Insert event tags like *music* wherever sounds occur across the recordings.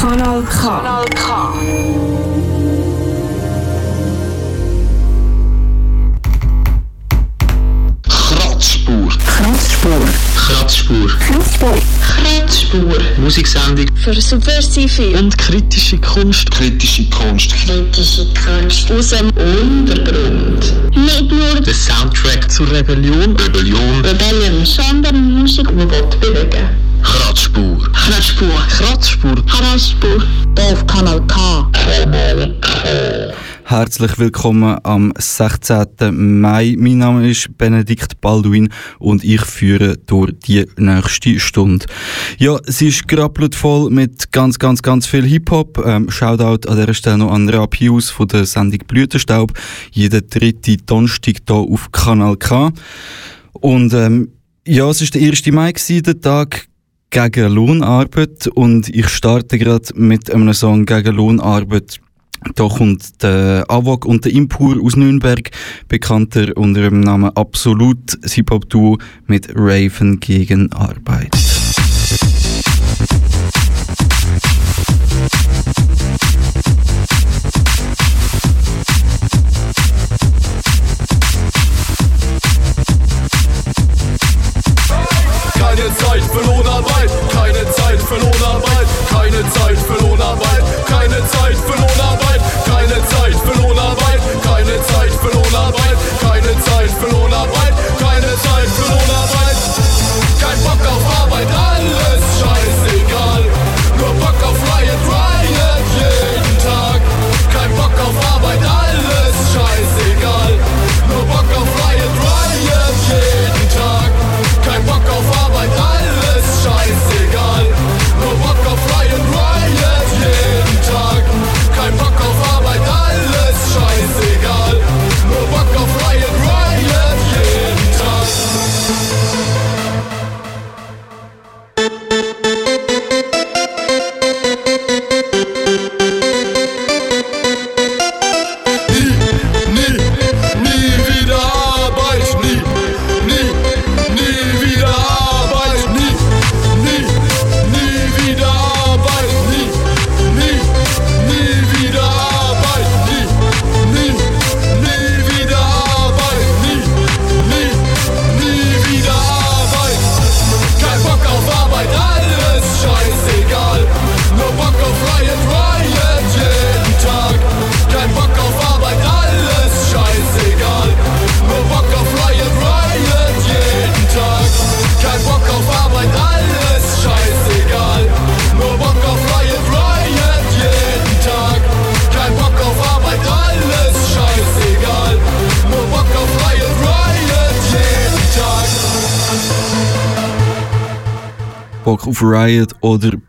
Kanal K. Kanal K. Kratzspur. Kratzspur. Kratzspur. Musiksendung Für subversive und kritische Kunst. Kritische Kunst. kritische Kunst Aus dem Untergrund. nicht nur Der Soundtrack zur Rebellion. Rebellion. Rebellion, sondern Musik, die Gott bewegen. Kratzspur. Kratzspur. Kratzspur. Kratzspur. Auf Kanal K. Herzlich willkommen am 16. Mai. Mein Name ist Benedikt Balduin und ich führe durch die nächste Stunde. Ja, es ist grappelt voll mit ganz, ganz, ganz viel Hip-Hop. Ähm, Shoutout an dieser Stelle noch an Rapius von der Sendung Blütenstaub. Jeden dritte Donnerstag hier auf Kanal K. Und ähm, ja, es ist der 1. Mai gewesen, der Tag gegen Lohnarbeit und ich starte gerade mit einem Song gegen Lohnarbeit. Da kommt der Avok und der Impur aus Nürnberg, bekannter unter dem Namen Absolut, Hip-Hop-Duo mit Raven gegen Arbeit.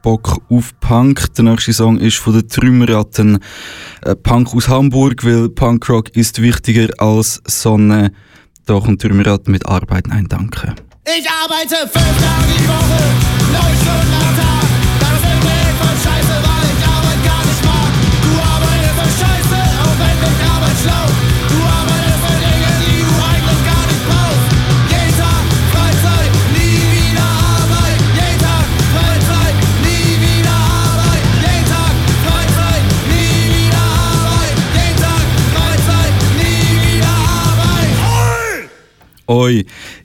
Bock auf Punk. Der nächste Song ist von den Trümmerratten. Äh, Punk aus Hamburg, weil Punkrock ist wichtiger als Sonne. Da kommt Trümmerratten mit Arbeit. Nein, danke. Ich arbeite fünf Tage die Woche, neun Stunden am Tag. Das ist mir voll scheiße, weil ich Arbeit gar nicht mag. Du arbeitest für Scheiße, auch wenn ich Arbeit schlau.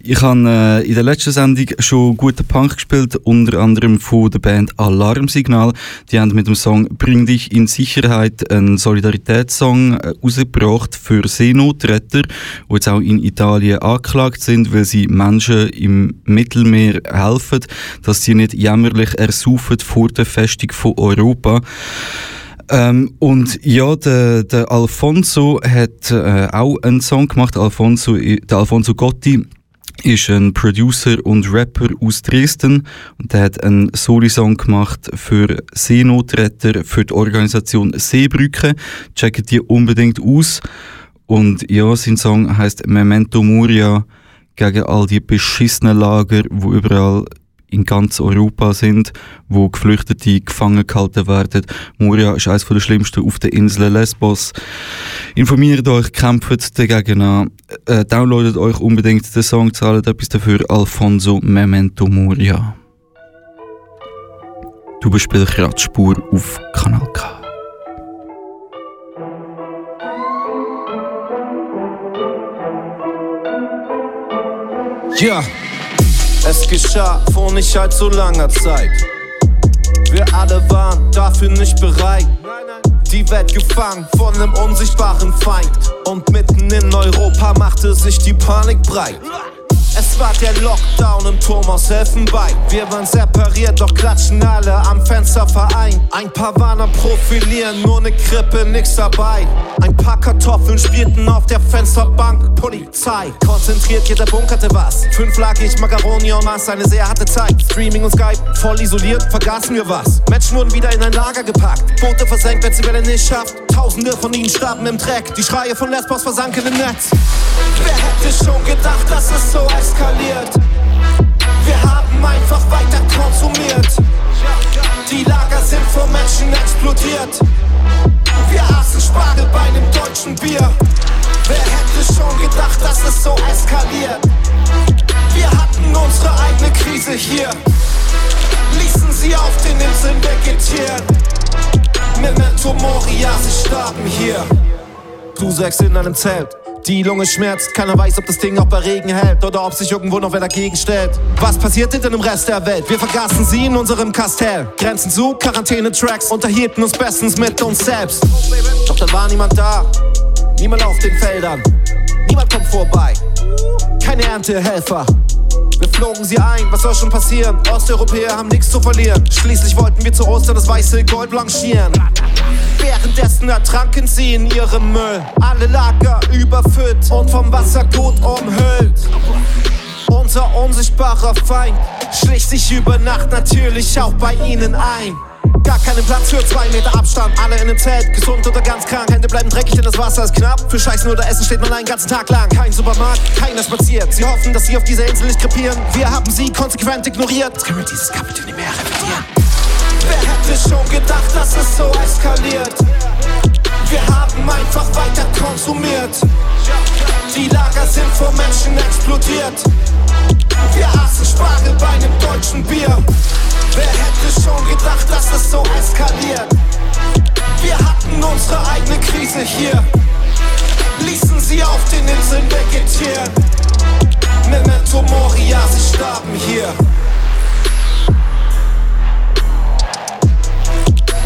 Ich habe äh, in der letzten Sendung schon guten Punk gespielt, unter anderem von der Band Alarmsignal. Die haben mit dem Song Bring dich in Sicherheit einen Solidaritätssong äh, rausgebracht für Seenotretter, die jetzt auch in Italien angeklagt sind, weil sie Menschen im Mittelmeer helfen, dass sie nicht jämmerlich ersaufen vor der Festung von Europa. Ähm, und ja, der, der Alfonso hat äh, auch einen Song gemacht. Alfonso, der Alfonso Gotti ist ein Producer und Rapper aus Dresden und der hat einen Soli-Song gemacht für Seenotretter, für die Organisation Seebrücke. Checkt die unbedingt aus. Und ja, sein Song heißt Memento Moria gegen all die beschissenen Lager, wo überall in ganz Europa sind, wo Geflüchtete gefangen gehalten werden. Moria ist eines der schlimmsten auf der Insel Lesbos. Informiert euch, kämpft dagegen an, äh, downloadet euch unbedingt den Song, zahlt etwas dafür, Alfonso Memento Moria. Du bist bei der Kratzspur auf Kanal K. Ja, es geschah vor nicht allzu langer Zeit. Wir alle waren dafür nicht bereit. Die Welt gefangen von einem unsichtbaren Feind. Und mitten in Europa machte sich die Panik breit. Es war der Lockdown im Turm aus Elfenbein. Wir waren separiert, doch klatschen alle am Fenster vereint. Ein paar waren am Profilieren, nur ne Krippe, nix dabei. Ein paar Kartoffeln spielten auf der Fensterbank. Polizei, konzentriert, jeder bunkerte was. Fünf lag ich, Macaroni und Maß, eine sehr harte Zeit. Streaming und Skype, voll isoliert, vergaßen wir was. Menschen wurden wieder in ein Lager gepackt. Boote versenkt, wer die Welle nicht schafft. Tausende von ihnen starben im Dreck. Die Schreie von Lesbos versanken im Netz. Wer hätte schon gedacht, dass es so eskaliert? Wir haben einfach weiter konsumiert. Die Lager sind vor Menschen explodiert. Wir aßen Spargel bei einem deutschen Bier. Wer hätte schon gedacht, dass es so eskaliert? Wir hatten unsere eigene Krise hier. Ließen sie auf den Inseln vegetieren. Memento Moria, sie starben hier. Du sechs in einem Zelt. Die Lunge schmerzt, keiner weiß, ob das Ding auch bei Regen hält oder ob sich irgendwo noch wer dagegen stellt. Was passiert denn im Rest der Welt? Wir vergaßen sie in unserem Kastell. Grenzen zu, Quarantäne-Tracks, unterhielten uns bestens mit uns selbst. Doch da war niemand da, niemand auf den Feldern, niemand kommt vorbei. Keine Erntehelfer. Wir flogen sie ein, was soll schon passieren? Osteuropäer haben nichts zu verlieren. Schließlich wollten wir zu Ostern das weiße Gold blanchieren. Währenddessen ertranken sie in ihrem Müll. Alle Lager überfüllt und vom Wasser gut umhüllt. Unser unsichtbarer Feind schlich sich über Nacht natürlich auch bei ihnen ein. Gar keinen Platz für zwei Meter Abstand, alle in einem Zelt, gesund oder ganz krank. Hände bleiben dreckig, denn das Wasser ist knapp. Für Scheißen oder Essen steht man einen ganzen Tag lang. Kein Supermarkt, keiner spaziert. Sie hoffen, dass sie auf dieser Insel nicht krepieren. Wir haben sie konsequent ignoriert. Jetzt können wir dieses Kapitel nicht mehr repetieren. Wer hätte schon gedacht, dass es so eskaliert? Wir haben einfach weiter konsumiert. Die Lager sind vor Menschen explodiert. Wir aßen Spargel bei einem deutschen Bier. Gedacht, dass es so eskaliert? Wir hatten unsere eigene Krise hier. Ließen sie auf den Inseln vegetieren. Memento Moria, sie starben hier.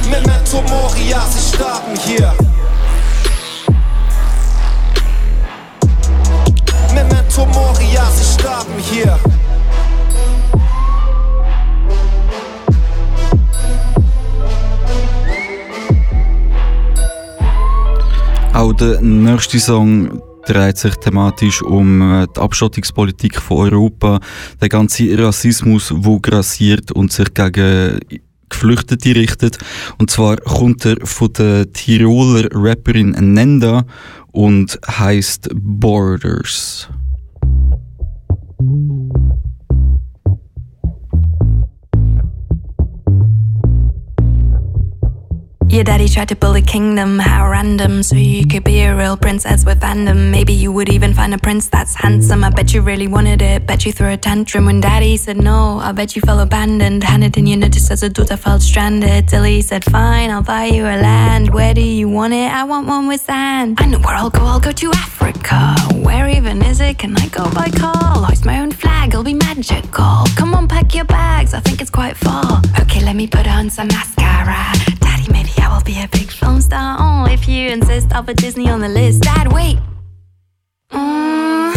Memento Moria, sie starben hier. Memento Moria, sie starben hier. Auch der nächste Song dreht sich thematisch um äh, die Abschottungspolitik von Europa, der ganze Rassismus, wo grassiert und sich gegen Geflüchtete richtet. Und zwar kommt er von der Tiroler Rapperin Nenda und heißt Borders. Your daddy tried to build a kingdom, how random, so you could be a real princess with fandom. Maybe you would even find a prince that's handsome. I bet you really wanted it, bet you threw a tantrum when daddy said no. I bet you felt abandoned, handed in your notice as a daughter felt stranded. Till he said, Fine, I'll buy you a land. Where do you want it? I want one with sand. I know where I'll go, I'll go to Africa. Where even is it? Can I go by car? I'll hoist my own flag, it'll be magical. Come on, pack your bags, I think it's quite far. Okay, let me put on some mascara. Maybe I will be a big film star. Oh, if you insist, I'll put Disney on the list. Dad, wait. Mm,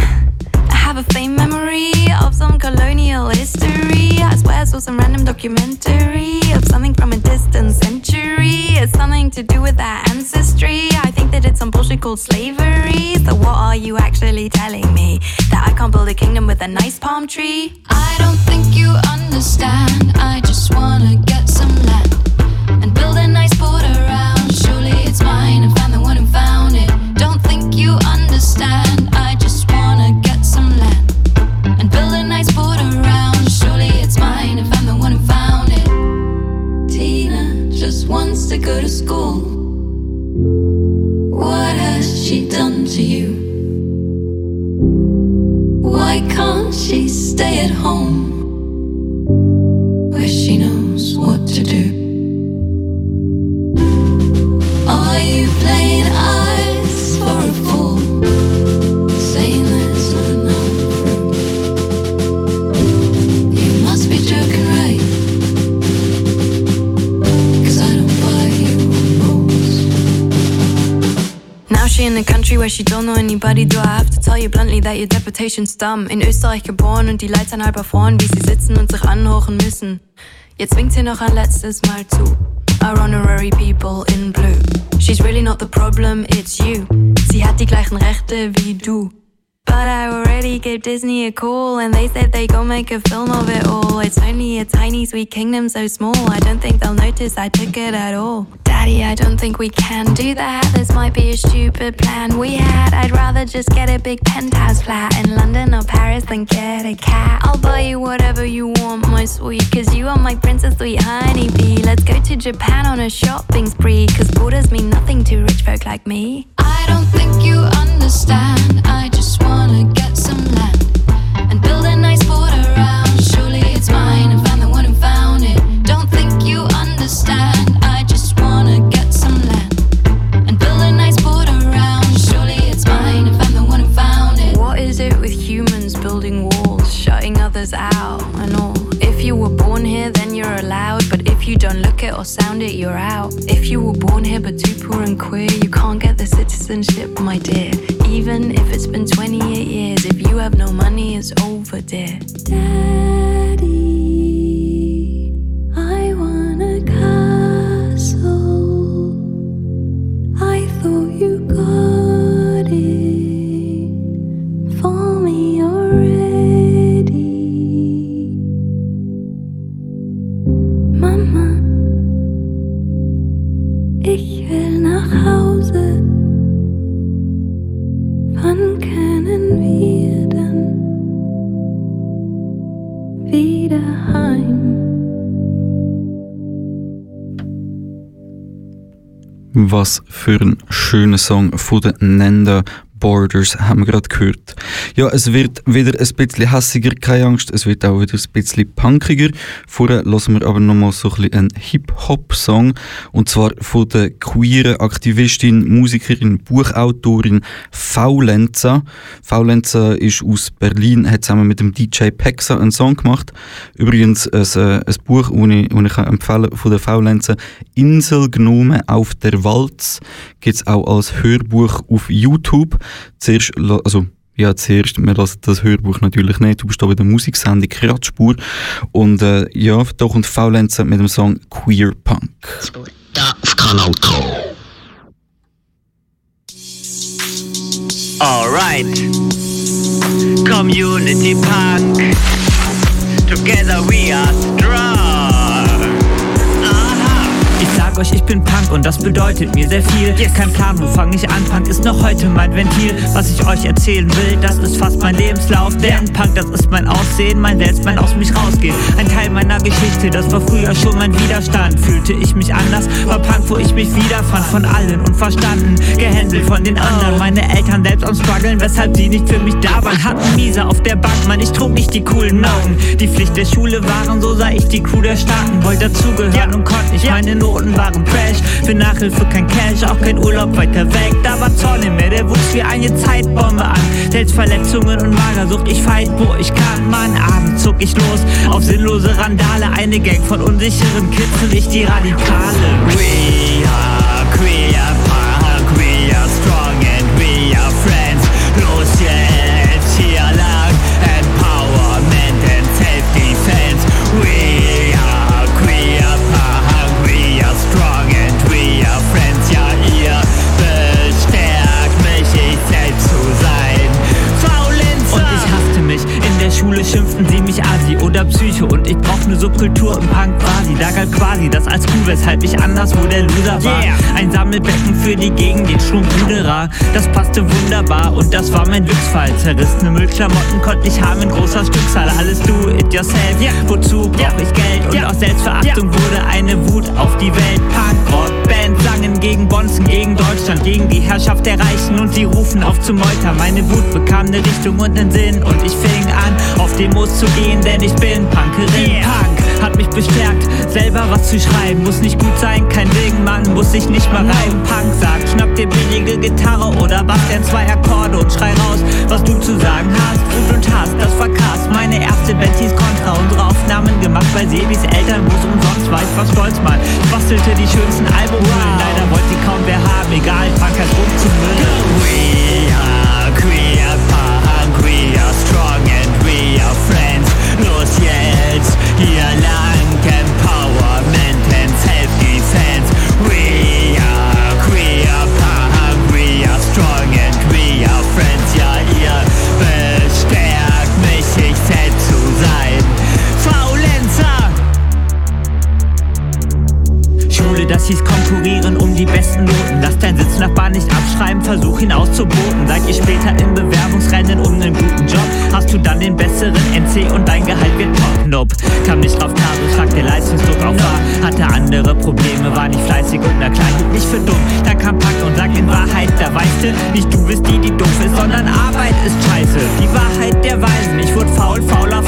I have a faint memory of some colonial history. I swear I saw some random documentary of something from a distant century. It's something to do with our ancestry. I think they did some bullshit called slavery. So what are you actually telling me? That I can't build a kingdom with a nice palm tree? I don't think you understand. I just wanna get go to school? What has she done to you? Why can't she stay at home? Country where she don't know anybody. Do I have to tell you bluntly that your deputation's dumb? In Österreich geboren und die Leitern halb erfroren, wie sie sitzen und sich anhochen müssen. Jetzt winkt sie noch ein letztes Mal zu. Our honorary people in blue. She's really not the problem, it's you. Sie hat die gleichen Rechte wie du. But I already gave Disney a call and they said they gon' make a film of it all. It's only a tiny sweet kingdom so small. I don't think they'll notice I took it at all. Daddy, I don't think we can do that. This might be a stupid plan we had. I'd rather just get a big penthouse flat in London or Paris than get a cat. I'll buy you whatever you want, my sweet, cause you are my princess sweet honeybee. Let's go to Japan on a shopping spree, cause borders mean nothing to rich folk like me. I don't think you understand. I just wanna get Was für ein schöner Song von den Nenda Borders haben wir gerade gehört. Ja, es wird wieder ein bisschen hässiger, keine Angst, es wird auch wieder ein bisschen punkiger. Vorher hören wir aber nochmal so ein bisschen einen Hip-Hop-Song und zwar von der queeren Aktivistin, Musikerin, Buchautorin Faulenza. Faulenza ist aus Berlin, hat zusammen mit dem DJ Pexa einen Song gemacht. Übrigens ein, äh, ein Buch, das ich, das ich empfehlen kann, von der Faulenza, Inselgnome auf der Walz, gibt es auch als Hörbuch auf YouTube. Zuerst, also, ja, zuerst, wir lassen das Hörbuch natürlich nicht, du bist da bei der Musiksendung Kratzspur. Und äh, ja, da kommt Faulenza mit dem Song Queer Punk. Da auf Kanal K. Alright. Community Punk. Together we are strong. Euch, ich bin Punk und das bedeutet mir sehr viel. Kein Plan, wo fange ich an? Punk ist noch heute mein Ventil. Was ich euch erzählen will, das ist fast mein Lebenslauf. Denn Punk, das ist mein Aussehen, mein Selbst, mein aus mich rausgehen. Ein Teil meiner Geschichte, das war früher schon mein Widerstand. Fühlte ich mich anders, war Punk, wo ich mich wiederfand. Von allen und verstanden, gehändelt von den anderen. Meine Eltern selbst am struggeln, weshalb sie nicht für mich da waren. Hatten Miese auf der Bank, Mann, ich trug nicht die coolen Noten. Die Pflicht der Schule waren, so sah ich die Crew der Starken. Wollte dazugehören und konnte nicht, meine Noten waren Trash. Für Nachhilfe kein Cash, auch kein Urlaub weiter weg. Da war Zorn in mir, der wuchs wie eine Zeitbombe an. Selbstverletzungen und Magersucht, ich fight, wo ich kann. Mann, abends zuck ich los auf sinnlose Randale. Eine Gang von unsicheren Kids und ich die Radikale. We are queer schimpften sie mich Asi oder Psycho und ich brauch ne Subkultur im Punk quasi. Da galt quasi das als cool, weshalb ich anders wo der Loser war. Ein Sammelbecken für die Gegend, den Schrumpruderer. Das passte wunderbar und das war mein Glücksfall. Zerrissene Müllklamotten konnte ich haben in großer Stückzahl. Alles do it yourself. Wozu brauch ich Geld? Und aus Selbstverachtung wurde eine Wut auf die Welt. Punk, Rock, Band sangen gegen Bonzen, gegen Deutschland, gegen die Herrschaft der Reichen und die rufen auf zum Meuter. Meine Wut bekam eine Richtung und einen Sinn und ich fing an, auf Demos zu gehen, denn ich bin Punkerin. Punk hat mich bestärkt, selber was zu schreiben. Muss nicht gut sein, kein Ding, Mann, muss sich nicht mal reiben. Punk sagt, schnapp dir billige Gitarre oder Bass, denn zwei Akkorde und schrei raus, was du zu sagen hast. Gut und Hass, das war krass. Meine erste Band hieß Contra, unsere Aufnahmen gemacht bei Sebis Eltern, wo's umsonst weiß, was stolz mal. Bastelte die schönsten Leider wollte sie kaum wer haben, egal, Punk hat rumzumüllen. We are das hieß konkurrieren um die besten Noten. Lass dein Sitznachbar nicht abschreiben, versuch ihn auszuboten. Seid ihr später im Bewerbungsrennen um einen guten Job, hast du dann den besseren NC und dein Gehalt wird top. Nope, kam nicht drauf klar, stark der Leistungsdruck auch war. Hatte andere Probleme, war nicht fleißig und na klar, hielt mich für dumm. Dann kam Pack und sagt in Wahrheit, da weißt du, nicht du bist die, die doof ist, sondern Arbeit ist scheiße. Die Wahrheit der Weisen, ich wurde faul, fauler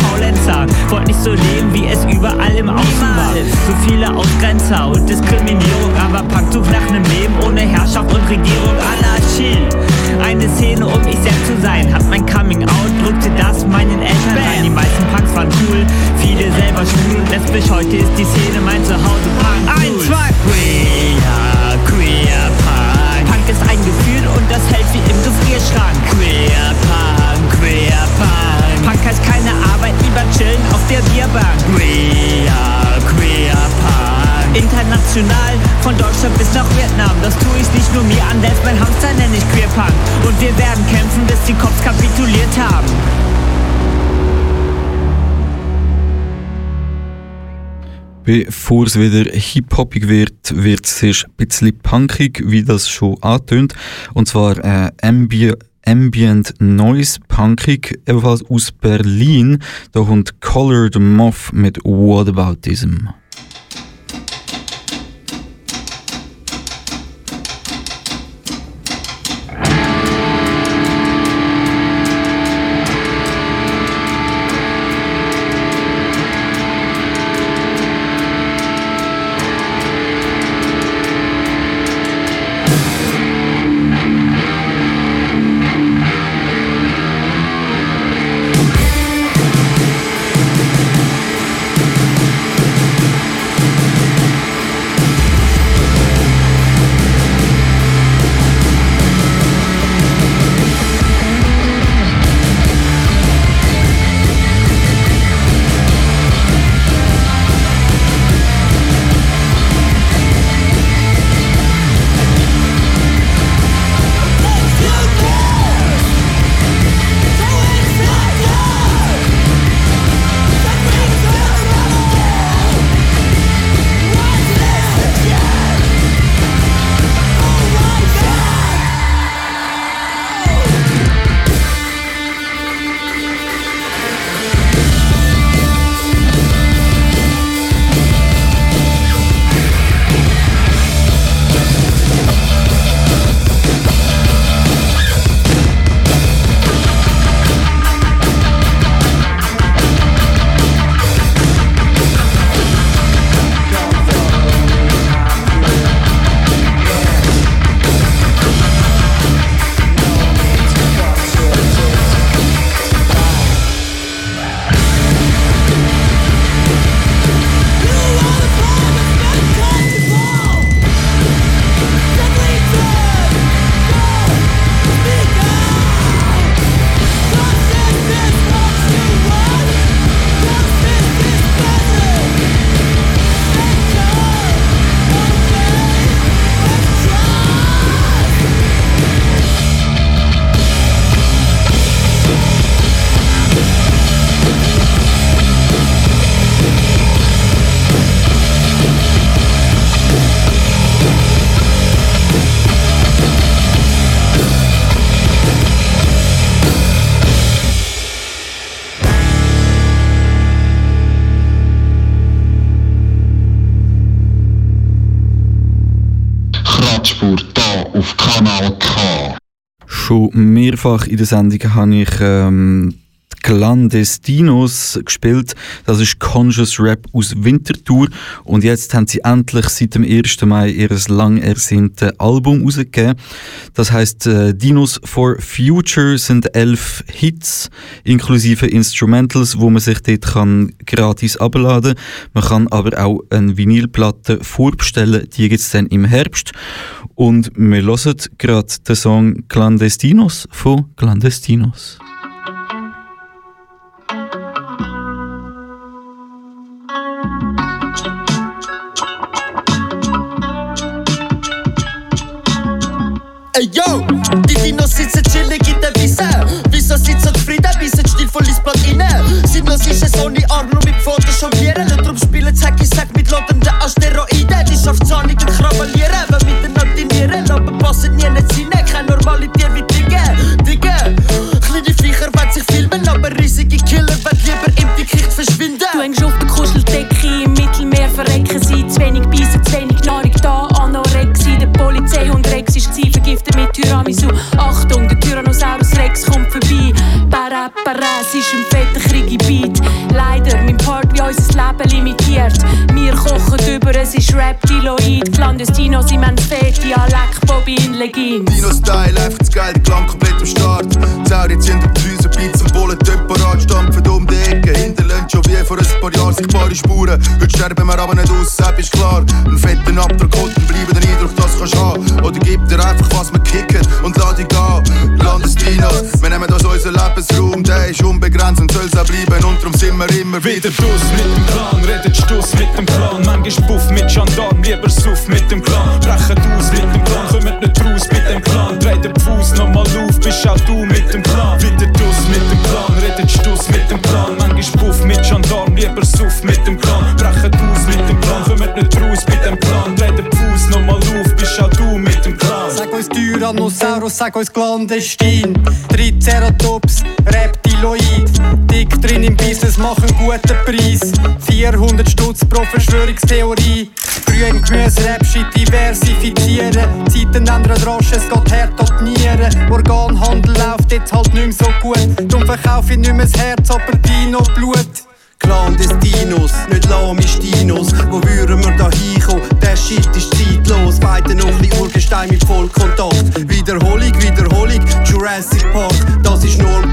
Faulenzer. Wollt nicht so leben, wie es überall im Außen war. So viele Ausgrenzer und Diskriminierung, aber Punk sucht nach einem Leben ohne Herrschaft und Regierung. Anarchie. Eine Szene, um ich selbst zu sein, hat mein Coming Out, drückte das meinen Eltern rein. Die meisten Punks waren cool, viele selber schwul und lesbisch. Heute ist die Szene mein Zuhause. Punk. Eins, zwei. We are queer Punk. Punk ist ein Gefühl und das hält wie im Gefrierschrank. Queer Punk, queer Punk. Punk heißt keine Arbeit, lieber chillen auf der Bierbank. We are queer Punk. International, von Deutschland bis nach Vietnam. Das tue ich nicht nur mir an, selbst mein Hamster nenne ich Queer Punk. Und wir werden kämpfen, bis die Cops kapituliert haben. Bevor es wieder hip-hoppig wird, wird es erst ein bisschen punkig, wie das schon antönt. Und zwar äh, Ambi Ambient Noise Punkig, ebenfalls aus Berlin. Da kommt Colored Moth mit What Aboutism. Kratzspur mehrfach in der Sendung habe ich ähm, Clandestinos gespielt. Das ist Conscious Rap aus Winterthur und jetzt haben sie endlich seit dem 1. Mai ihr lang ersehnte Album rausgegeben. Das heißt äh, Dinos for Future sind elf Hits inklusive Instrumentals, wo man sich dort kann gratis abladen. Man kann aber auch eine Vinylplatte vorbestellen. Die gibt es dann im Herbst. Und wir hören gerade den Song Clandestinos von Clandestinos. Ey yo, die Dinos sitzen chillig in der Wiese. Wieso so zufrieden, wissen stilvoll ins Blatt inne? Sind noch sicher so nie Arm nur mit Fotos jonglieren. Und drum spielen Hacky Sack mit lodenden Asteroiden. Die scharfzahnigen krawallieren, wenn passen nie nicht rein, kein normale Tier wie Digge. Digge, kleine Viecher wollen sich filmen, aber riesige Killer wollen lieber im Dickicht verschwinden. Du hängst auf der Kuscheldecke im Mittelmeer verrecken sie. Zu wenig Beißen, zu wenig Nahrung da, Anorexie. Der Polizeihund Rex ist gsi, vergiftet mit Tiramisu. Achtung, der Tyrannosaurus Rex kommt vorbei. Para, para, es ist ein unser Leben limitiert. Wir kochen über, es ist Reptiloid. Clandestinos im Fett, Dialekt, Bobby in Legin. Dino-Style, einfach zu geil, der Klang komplett am Start. Zauri sind auf die Füße, Pizza Bullen, temporat, stampfen um die Ecke. Hinterlässt schon wie vor ein paar Jahren sichtbare Spuren. Heute sterben wir aber nicht aus, selbst ist klar. Ein fetten Abdruck und bleiben den Eindruck, das kannst du haben. Oder gib dir einfach was wir kicken und lass dich gehen. Clandestinos, wir nehmen das unser Lebensraum, der ist unbegrenzt und soll's auch bleiben. Und darum sind wir immer wieder Bus mit dem Plan, redet Stuss mit dem Plan. Manchmal Buff mit Gendarm, lieber Suff mit dem Clan. Brechen aus mit dem Plan, kommen nicht raus mit dem Clan. Dreh den Fuß nochmal auf, bist auch du mit Tyrannosaurus, sag uns clandestin. Triceratops, Reptiloid. Dick drin im Business, machen guten Preis. 400 Stutz pro Verschwörungstheorie. Früh im Gemüse-Rap shit diversifizieren. Zeiten ändern rasch, es geht hart an die Nieren. Organhandel läuft jetzt halt nicht mehr so gut. Drum verkaufe ich nicht mehr das Herz, aber Dino-Blut. Clandestinos, nicht Lamistinos. Wo würden wir da hinkommen? Der Shit ist zeitlos. Beide noch ein Urgestein mit Vollkontakt. Wiederholung, Wiederholung, Jurassic Park. Das ist Normcore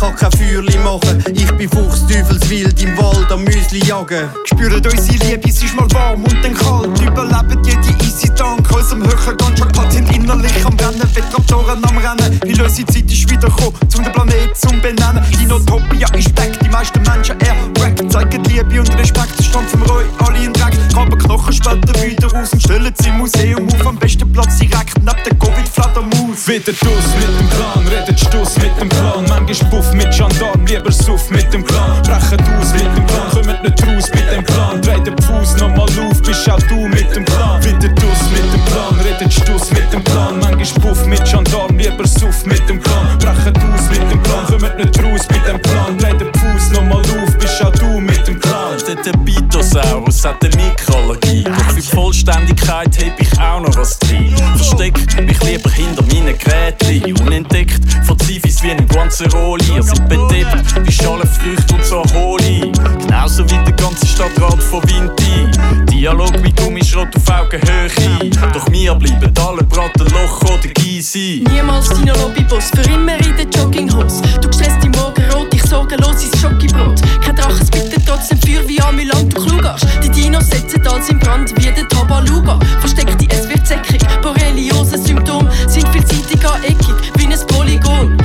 Kann kein Feuerli machen. Ich bin Fuchsteufelswild im Wald am Müsli jagen. Spüren unsere Liebe, es ist mal warm und dann kalt. Überleben jede easy dank unserem höheren Gunshot sind innerlich am Rennen, Wettraptoren am Rennen. Weil unsere Zeit ist wiedergekommen, um den Planet zu benennen. Dinotopia ist back, die meisten Menschen erweckt. Zeigen Liebe und Respekt, stampfen wir euch alle in Graben Knochen später wieder raus und stellen sie im Museum auf. Am besten Platz direkt neben der Covid-Fledermaus. Wieder Dus mit dem Plan, redet Stuss mit dem Plan. Manchmal Buff mit Gendarm, lieber Suff mit dem Clan. Brechen aus mit dem Plan, kommen nicht raus mit dem Plan. Dreh den Fuß nochmal auf, bist auch du mit dem Plan. Wieder Dus mit dem Plan, redet Stuss mit dem Plan. Manchmal Buff mit Gendarm, lieber Suff mit dem Clan. Brechen aus mit dem Plan, kommen nicht raus mit dem Plan. Dreh den Fuß nochmal auf, bist auch du mit dem Clan. Der Bitosaurus hat eine Mikroallergie. Vollständigkeit heb ich auch noch was drin. Versteck mich lieber hinter meinen Geräten. Unentdeckt von Zivis wie ein Guanzeroli. Ihr seid bedeppt wie Schalenfrüchte und so Holi. Genauso wie der ganze Stadtrat von Vinti. Dialog wie Gummischrott auf Augenhöhe. Doch wir bleiben alle Bratenloch oder Gysi. Niemals deine Lobbyboss, für immer in der Jogginghose. Du gestresst im Morgenrot, ich sorgenlos ins Schokibrot. Kein Drachen spittet trotzdem Feuer wie amülant, du Klugarsch. Die Dinos setzen alles in Brand wie der Tabaluga. Versteckt die, es wird säckig. Borreliose-Symptome sind vielseitig aneckig, wie ein Polygon.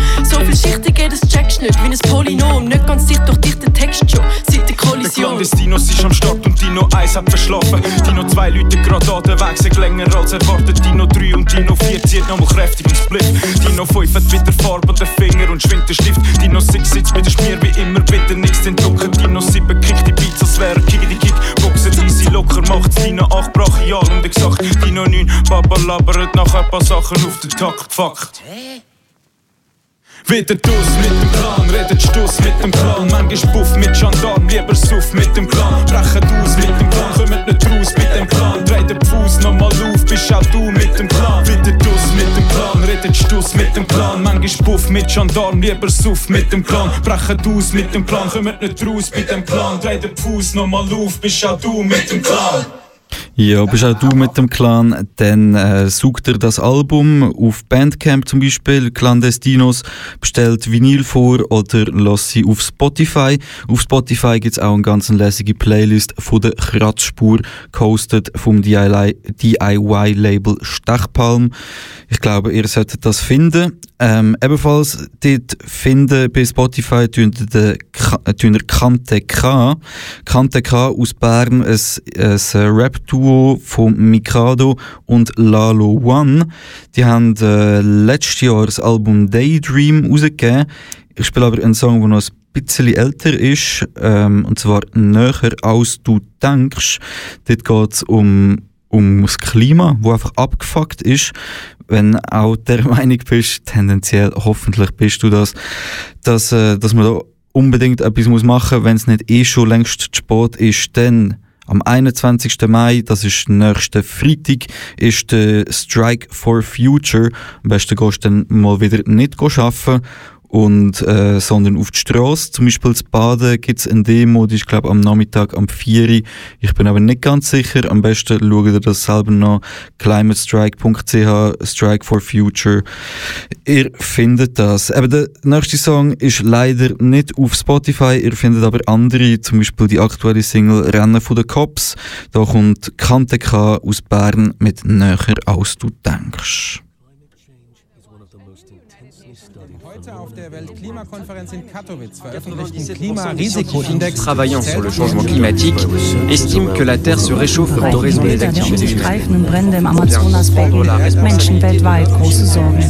Vielschichtig, das checkst nicht, wie ein Polynom. Nicht ganz dicht durch dich der Text schon, seit der Kollision. Clandestinos ist am Start und Dino 1 hat verschlafen. Dino 2 Leute gerade an der Weg, sind länger als erwartet. Dino 3 und Dino 4 zieht nochmal kräftig und Split. Dino 5 hat wieder Farbe an den Finger und schwingt den Stift. Dino 6 sitzt mit der Schmier wie immer, bitte nichts den Drucken. Dino 7 kickt die Beats, als wäre Kiki die Kick. Boxen easy locker, macht's Dino 8 brachial und ich sag Dino 9, Papa labert nachher ein paar Sachen auf den Takt. Fakt. Wieder dus mit dem Plan, redet Stuss mit dem Plan. Manchmal Buff mit Gendarm, lieber Suff mit dem Clan. Brechen aus mit dem Plan, kommt nicht raus mit dem Plan. Dreh den Fuß nochmal auf, bist auch du mit dem Plan. Wieder dus mit dem Plan, redet Stuss mit dem Plan. Manchmal Buff mit Gendarm, lieber Suff mit dem Clan. Brechen aus mit dem Plan, kommt nicht raus mit dem Plan. Dreh den Fuß nochmal auf, bist auch du mit dem Clan. Ja, bist auch du mit dem Clan, dann äh, sucht ihr das Album auf Bandcamp zum Beispiel, Clandestinos, bestellt Vinyl vor oder lasst sie auf Spotify. Auf Spotify gibt's auch eine ganz lässige Playlist von der Kratzspur, gehostet vom DIY-Label Stechpalm. Ich glaube, ihr solltet das finden. Ähm, ebenfalls dort finden bei Spotify tun ihr Kante K. Kante K aus Bern, ein, ein Rap-Duo von Mikado und Lalo One. Die haben äh, letztes Jahr das Album Daydream rausgegeben. Ich spiele aber einen Song, der noch ein bisschen älter ist, ähm, und zwar «Näher als du denkst». Dort geht es um, um das Klima, wo einfach abgefuckt ist. Wenn auch der *laughs* Meinung bist, tendenziell hoffentlich bist du das, dass, äh, dass man da unbedingt etwas machen muss, wenn es nicht eh schon längst zu spät ist, dann am 21. Mai, das ist nächste Freitag, ist der Strike for Future. Am besten gehst du dann mal wieder nicht arbeiten und, äh, sondern auf die Straße. Zum Beispiel zu Baden gibt es eine Demo, die ist, glaube am Nachmittag am 4 Uhr. Ich bin aber nicht ganz sicher. Am besten schaut ihr das selber nach. climatestrike.ch, Strike for Future. Ihr findet das. Eben der nächste Song ist leider nicht auf Spotify. Ihr findet aber andere, zum Beispiel die aktuelle Single Rennen von den Cops. Da kommt Kante K aus Bern mit Näher als du denkst. Auf der Weltklimakonferenz in Katowice veröffentlichten Klimarisikoindex travaillant sur le changement climatique estiment que la Terre se réchauffe en raison des activités humaines. streifenden Brände im Amazonasbecken Menschen weltweit große Sorgen.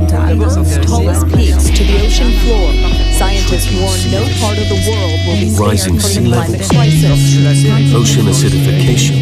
Unter anderem tallest peaks to the ocean floor. Scientists warn no part of the world will be spared Rising from the climate levels, crisis. ocean acidification,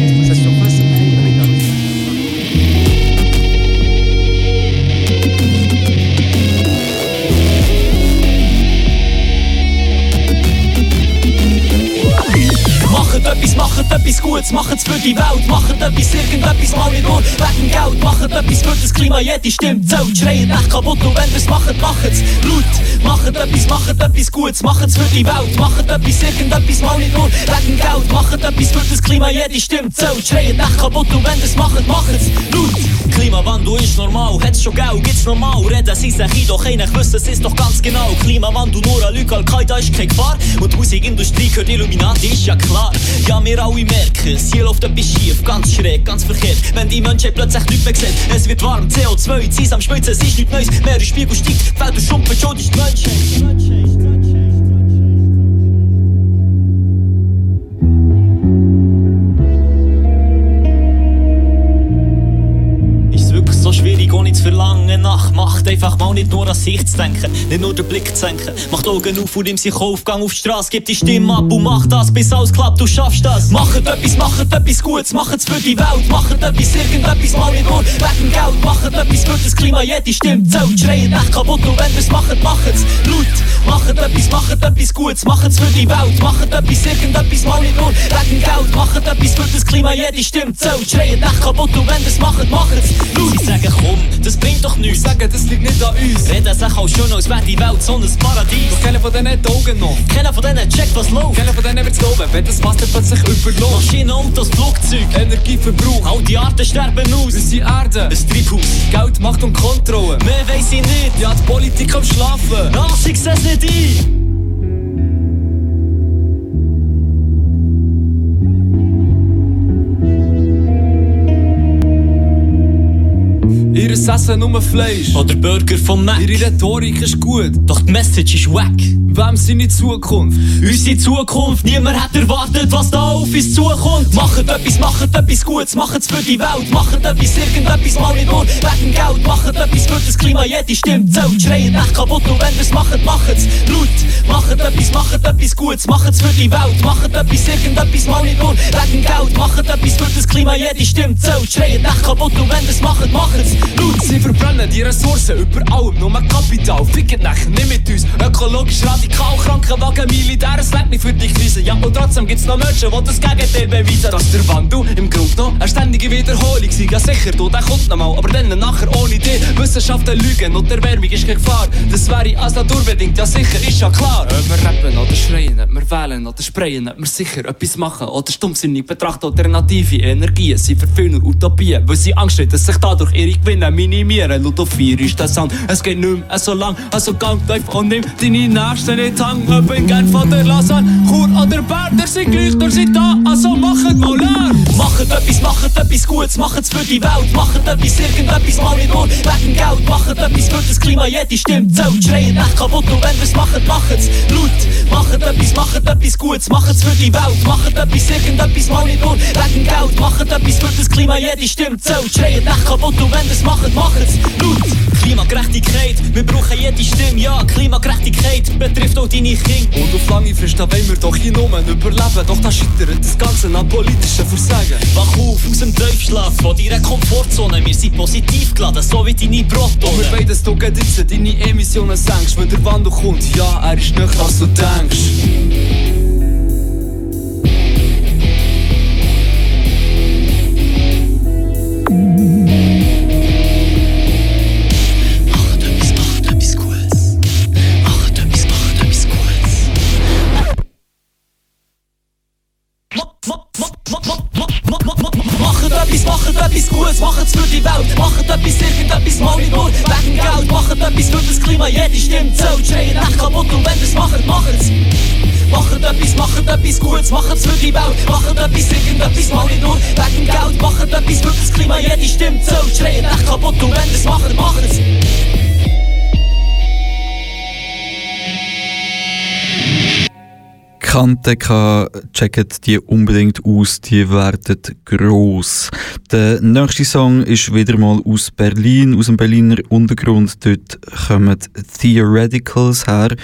etwas, machet etwas Gutes, machet's für die Welt, machet etwas, irgendetwas mal nicht nur wegen Geld, machet etwas für das Klima, jede Stimme zählt, schreit echt kaputt und wenn ihr's macht, macht's laut, machet etwas, machet etwas Gutes, machet's für die Welt, machet etwas, irgendetwas mal nicht nur wegen Geld, machet etwas für das Klima, jede Stimme zählt, schreit echt kaputt und wenn ihr's macht, macht's laut. Klimawandel ist normal, hat's schon Geld, gibt's normal, reden sie sich ein, doch einig wissen es ist doch ganz genau. Klimawandel nur an Lüge, Al-Qaida ist keine Gefahr. Und die Musikindustrie gehört Illuminati, ist ja klar. Ja, wir alle merken, es hier läuft etwas schief, ganz schräg, ganz verkehrt. Wenn die Menschheit plötzlich nichts mehr sehen, es wird warm, CO2, zieht's am Schmelzen, es ist nichts Neues, Meeresspiegel steigt, die Felder schrumpfen, schon ist die Menschheit. Macht? Einfach mal nicht nur an sich zu denken, nicht nur den Blick zu senken. Mach die Augen auf und nimm sich Aufgang auf die Straße, gib die Stimme ab und mach das, bis alles klappt, du schaffst das. Machet etwas, machet etwas Gutes, machet's für die Welt, machet etwas, irgendetwas mal nicht nur wegen Geld, machet etwas für das Klima, jede Stimme zählt, schreit echt kaputt und wenn ihr's macht, macht's laut. Machet etwas, machet etwas Gutes, machet's für die Welt, machet etwas, irgendetwas mal nicht nur wegen Geld, machet etwas für das Klima, jede Stimme zählt, schreit echt kaputt und wenn ihr's macht, macht's laut. Sie sagen, komm, das bringt doch nichts. Sagen, das liegt nicht an uns. Reden sich auch schon, als wäre die Welt so ein Paradies. Doch keiner von denen Augen noch. Keiner von denen checkt, was läuft. Keiner von denen wird's glauben, wenn das Wasser plötzlich überläuft. Maschinen, Autos, Flugzeug. Energieverbrauch. All die Arten sterben aus. Unsere Erde. Ein Treibhaus. Geld, Macht und Kontrolle. Mehr weiss ich nicht. Ja, die Politik am Schlafen. Ach, ich seh's nicht ein. Ihr Essen nur Fleisch. Oder Burger vom Mac. Ihre Rhetorik ist gut. Doch die Message ist wack. Wem seine Zukunft? Unsere Zukunft, niemand hat erwartet, was da auf uns zukommt. Machet etwas, machet etwas Gutes, machet's für die Welt. Machet etwas, irgendetwas mal nicht nur wegen Geld. Machet etwas für das Klima, jede Stimme zählt. Schreien echt kaputt und wenn wir's macht, macht's laut. Macht etwas, macht etwas Gutes, macht's für die Welt. Macht etwas, irgendetwas, mal nicht nur wegen Geld. Macht etwas für das Klima, jede Stimme zählt. Schreien echt kaputt und wenn wir's macht, macht's laut. Sie verbrennen die Ressourcen über allem, nur Kapital. Ficken nachher nicht mit uns. Ökologisch radikal, Krankenwagen, Militär, es lebt nicht für die Krise. Ja, und trotzdem gibt's noch Menschen, die das Gegenteil beweisen. Dass der Wandel im Grunde noch eine ständige Wiederholung sei. Ja, sicher, du, der kommt noch mal, aber dann nachher ohne dich. Wissenschaften lügen und Erwärmung ist keine Gefahr. Das wäre als naturbedingt, ja sicher, ist ja klar. Ob wir rappen oder schreien, ob wir wählen oder sprayen, ob wir sicher etwas machen oder stumpfsinnig betrachten. Alternative Energien sind für viele Utopien, weil sie Angst haben, dass sich dadurch ihre Gewinne minimieren. Laut auf vier ist der Sound, es geht nicht mehr so lang, also gang tief und nimm deine Nächsten nicht hang. Ob in Genf oder Lausanne, Chur oder Bern, der sind gleich, der sind da, also machet mal Lärm. Macht etwas, macht etwas Gutes, macht's für die Welt. Macht etwas, irgendetwas, mal nicht nur wegen Geld. Macht etwas für das Klima, jede Stimme zählt. Schreien echt kaputt und wenn wir's macht, macht's laut. Macht etwas, macht etwas Gutes, macht's für die Welt. Macht etwas, irgendetwas, mal nicht nur wegen Geld. Macht etwas für das Klima, jede Stimme zählt. Schreien echt kaputt und wenn wir's macht, macht's laut. Klimagerechtigkeit, wir brauchen jede Stimme, ja. Klimagerechtigkeit betrifft auch deine Kinder. Und auf lange Frist, da wollen wir doch hier nur überleben. Doch da scheitert das Ganze an politischen Versagen. Wach auf aus dem Tiefschlaf von deiner Komfortzone. Wir sind positiv geladen, so wie deine Und Protonen. wir wollen, dass du jetzt deine Emissionen senkst. Wenn der Wandel kommt, ja, er ist näher als du denkst. Gutes, macht's für die Welt. Macht etwas, irgendetwas, mal nicht nur wegen Geld. Macht etwas für das Klima, jede Stimme zählt. Schreien echt kaputt und wenn wir's macht, macht's. Macht etwas, macht etwas Gutes, macht's für die Welt. Macht etwas, irgendetwas, mal nicht nur wegen Geld. Macht etwas für das Klima, jede Stimme zählt. Schreien echt kaputt und wenn wir's macht, macht's. Kanteka, checkt die unbedingt aus, die werden gross. Der nächste Song ist wieder mal aus Berlin, aus dem Berliner Untergrund. Dort kommen Theoreticals her.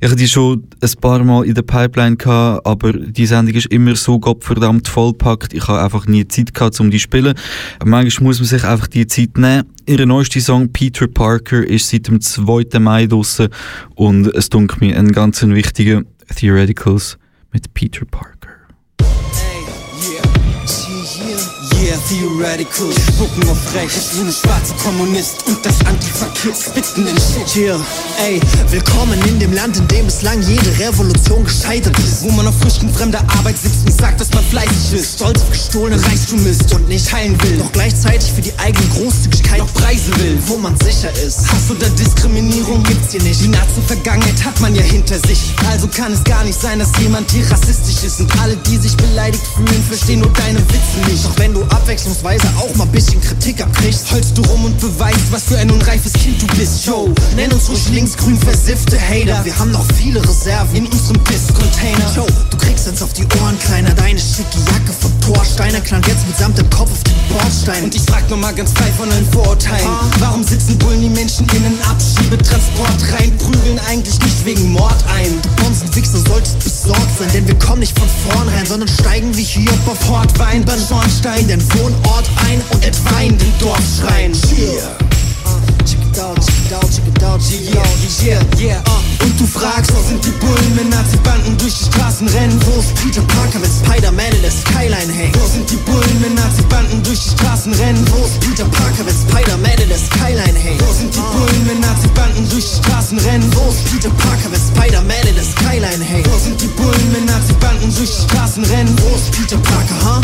Ich hatte die schon ein paar Mal in der Pipeline gehabt, aber die Sendung ist immer so gottverdammt vollpackt. Ich habe einfach nie Zeit gehabt, um die zu spielen. Manchmal muss man sich einfach die Zeit nehmen. Ihr neuester Song Peter Parker ist seit dem 2. Mai draussen und es dunkelt mir ein ganz wichtiger Theoreticals mit Peter Parker. Yeah, theoretical. Spucken auf rechts. Ich bin ein schwarzer Kommunist und das Antifa-Kids spitten in Shit. Yeah, ey, willkommen in dem Land, in dem bislang jede Revolution gescheitert ist. Wo man auf Früchten fremder Arbeit sitzt und sagt, dass man fleißig ist. Stolz auf gestohlene Reichtum ist und nicht teilen will. Doch gleichzeitig für die eigene Großzügigkeit noch Preise will. Wo man sicher ist. Hass oder Diskriminierung gibt's hier nicht. Die Nazi-Vergangenheit hat man ja hinter sich. Also kann es gar nicht sein, dass jemand hier rassistisch ist. Und alle, die sich beleidigt fühlen, verstehen nur deine Witze nicht. Doch wenn du abwechslungsweise auch mal bisschen Kritik abkriegst, holst du rum und beweist, was für ein unreifes Kind du bist. Yo, nenn uns ruhig linksgrün versiffte Hater. Wir haben noch viele Reserven in unserem Disk-Container. Yo, du kriegst jetzt auf die Ohren, Kleiner, deine schicke Jacke vom Torsteiner knallt jetzt mitsamt dem Kopf auf den Bordstein. Und ich frag nur mal ganz frei von allen Vorurteilen. Warum sitzen Bullen die Menschen in den Abschiebetransport rein? Prügeln eigentlich nicht wegen Mord ein. Du Bonzenwichser solltest besorgt sein, denn wir kommen nicht von vornherein, sondern steigen wie hier auf Hortwein beim Schornstein, den Wohnort ein und entweihen den Dorfschrein. Yeah. Yeah, yeah. Uh. Und du fragst, wo sind die Bullen, wenn Nazi-Banden durch die Straßen rennen? Wo ist Peter Parker, wenn Spider-Man in der Skyline hängt? Wo sind die Bullen, wenn Nazi-Banden durch die Straßen rennen? Wo ist Peter Parker, wenn Spider-Man in der Skyline hängt? Wo sind die Bullen, wenn Nazi-Banden durch die Straßen rennen? Wo ist Peter Parker, wenn Spider-Man in der Skyline hängt? Wo sind die Bullen, wenn Nazi-Banden durch die Straßen rennen? Wo ist Peter Parker, huh?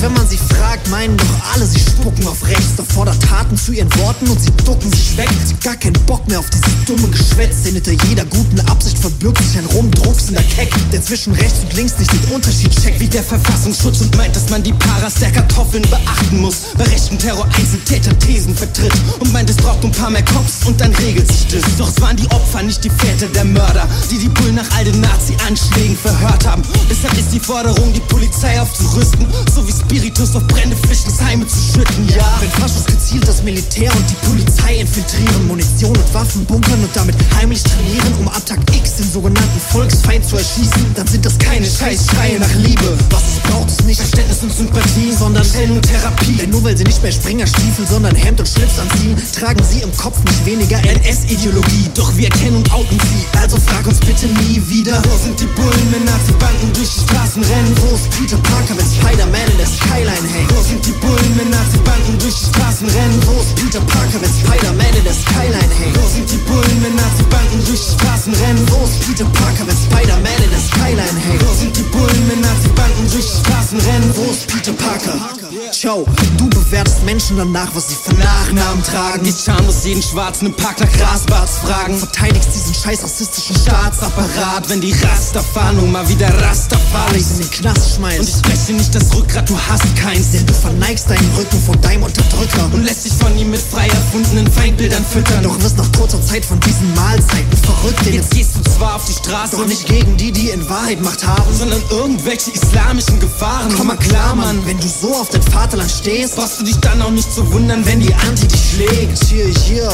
Wenn man sie fragt, meinen doch alle, sie spucken auf rechts. Doch fordert Taten zu ihren Worten und sie ducken sich weg. Sie gar keinen Bock mehr auf dieses dumme Geschwätz. Denn hinter jeder guten Absicht verbirgt sich ein rumdrucksender Keck, der zwischen rechts und links nicht den Unterschied checkt. Wie der Verfassungsschutz und meint, dass man die Paras der Kartoffeln beachten muss. Bei rechten Terror Einzeltäter Thesen vertritt und meint, es braucht ein paar mehr Cops und dann regelt sich das. Doch es waren die Opfer, nicht die Väter der Mörder, die die Bullen nach all den Nazi-Anschlägen verhört haben. Deshalb ist die Forderung, die Polizei aufzurüsten, so wie Spiritus auf brennende Flüchtlingsheime zu schütten. Ja, wenn Faschos gezielt das Militär und die Polizei in infiltrieren, Munition und Waffen bunkern und damit heimlich trainieren, um ab Tag X den sogenannten Volksfeind zu erschießen, dann sind das keine Scheißschreie nach Liebe. Was es braucht, ist nicht Verständnis und Sympathie, sondern Zellen und Therapie. Denn nur weil sie nicht mehr Springerstiefel, sondern Hemd und Schlips anziehen, tragen sie im Kopf nicht weniger NS-Ideologie. Doch wir kennen und outen sie, also frag uns bitte nie wieder. Wo sind die Bullen, wenn Nazi-Banden durch die Straßen rennen? Wo ist Peter Parker, wenn Spider-Man in der Skyline hängt? Wo sind die Bullen, wenn Nazi-Banden durch die Straßen rennen? Wo ist Peter Parker, wenn Spider-Man in der Skyline hängt? Wo sind die Bullen, wenn Nazi-Banden durch die Straßen rennen? Wo ist Peter Parker, wenn Spider-Man in der Skyline hängt? Wo sind die Bullen, wenn Nazi-Banden durch die Straßen rennen? Wo ist Peter Parker? Ciao, du bewertest Menschen danach, was sie für Nachnamen tragen. Gehst schamlos jeden Schwarzen im Park nach Grasbarts fragen. Verteidigst diesen scheiß rassistischen Staatsapparat, wenn die Rasterfahndung mal wieder Rastafaris in den Knast schmeißt. Und ich breche nicht das Rückgrat, du hast keins, denn du verneigst deinen Rücken vor deinem Unterdrücker und lässt dich von ihm mit frei erfundenen Feindbildern füttern. Doch wirst nach kurzer Zeit von diesen Mahlzeiten verrückt. Denn jetzt gehst du zwar auf die Straße, doch nicht gegen die, die in Wahrheit Macht haben, sondern irgendwelche islamischen Gefahren. Komm mal klar, Mann, wenn du so auf dein Vaterland stehst, brauchst du dich dann auch nicht zu wundern, wenn die Anti dich schlägt. Hier, hier,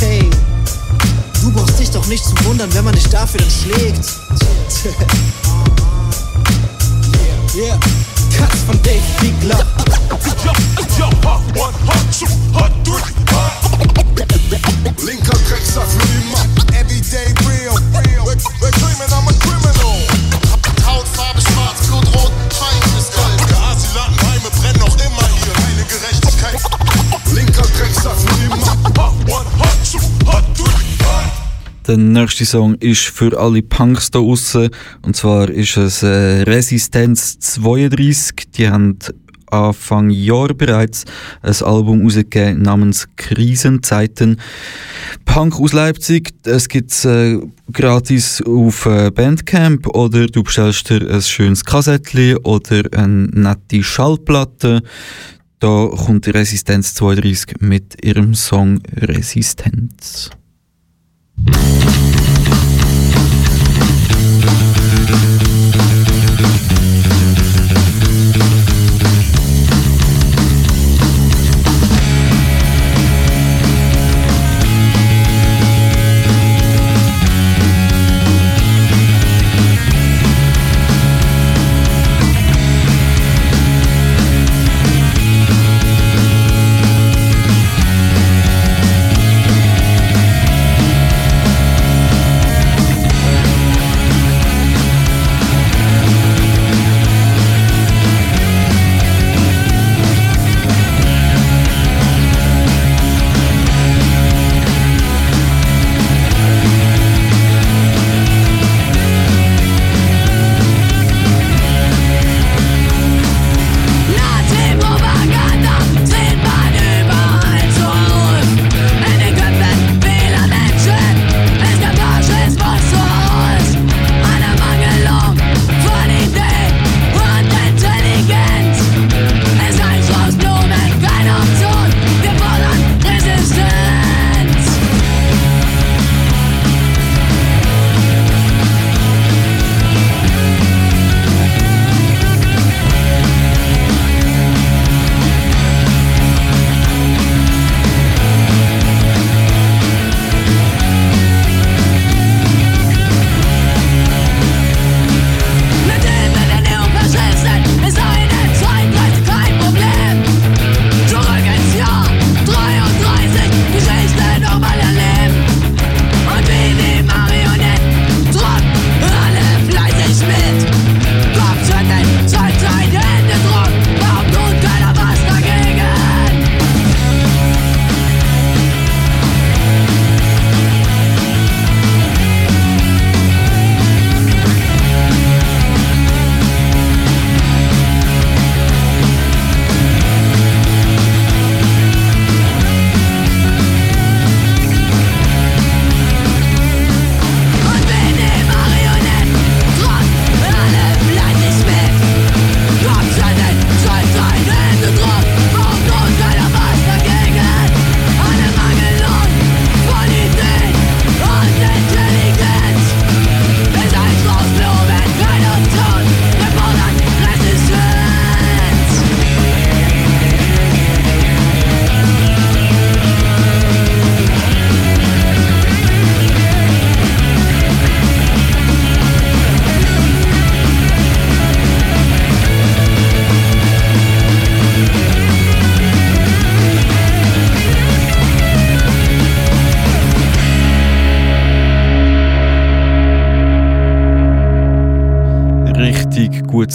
hey. Du brauchst dich doch nicht zu wundern, wenn man dich dafür dann schlägt. *laughs* yeah, yeah. Cuts von Dave Biegler. Linker Drecksack. Everyday real. We're, we're dreaming, I'm a criminal. Der nächste Song ist für alle Punks da draussen. Und zwar ist es äh, Resistenz 32. Die haben Anfang Jahr bereits ein Album rausgegeben namens Krisenzeiten. Punk aus Leipzig, es gibt äh, gratis auf äh, Bandcamp oder du bestellst dir ein schönes Kassettchen oder eine nette Schallplatte. Da kommt Resistenz 32 mit ihrem Song Resistenz. Thank you.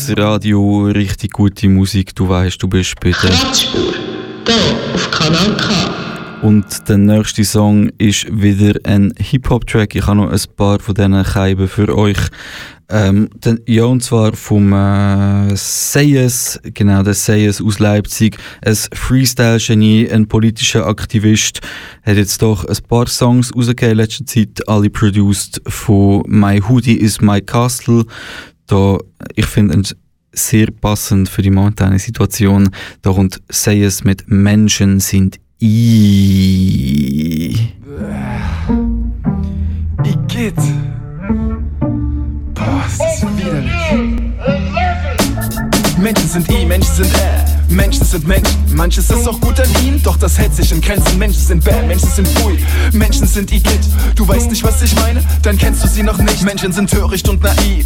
Gutes Radio, richtig gute Musik. Du weißt, du bist bei der Kratzspur, hier auf Kanal K. Und der nächste Song ist wieder ein Hip-Hop-Track. Ich habe noch ein paar von diesen Scheiben für euch. Ähm, den, ja, und zwar vom äh, Seyes, genau, der Seyes aus Leipzig. Ein Freestyle-Genie, ein politischer Aktivist. Hat jetzt doch ein paar Songs rausgegeben in letzter Zeit, alle produced von My Hoodie is My Castle. Da, ich finde ihn sehr passend für die momentane Situation. Da kommt Seyes mit Menschen sind I. Igitt. Boah, ist das widerlich. Menschen sind I, Menschen sind Ä. Menschen sind Menschen, manches ist auch gut an ihnen, doch das hält sich in Grenzen. Menschen sind bad, Menschen sind Pui, Menschen sind Igitt. Du weißt nicht, was ich meine? Dann kennst du sie noch nicht. Menschen sind töricht und naiv.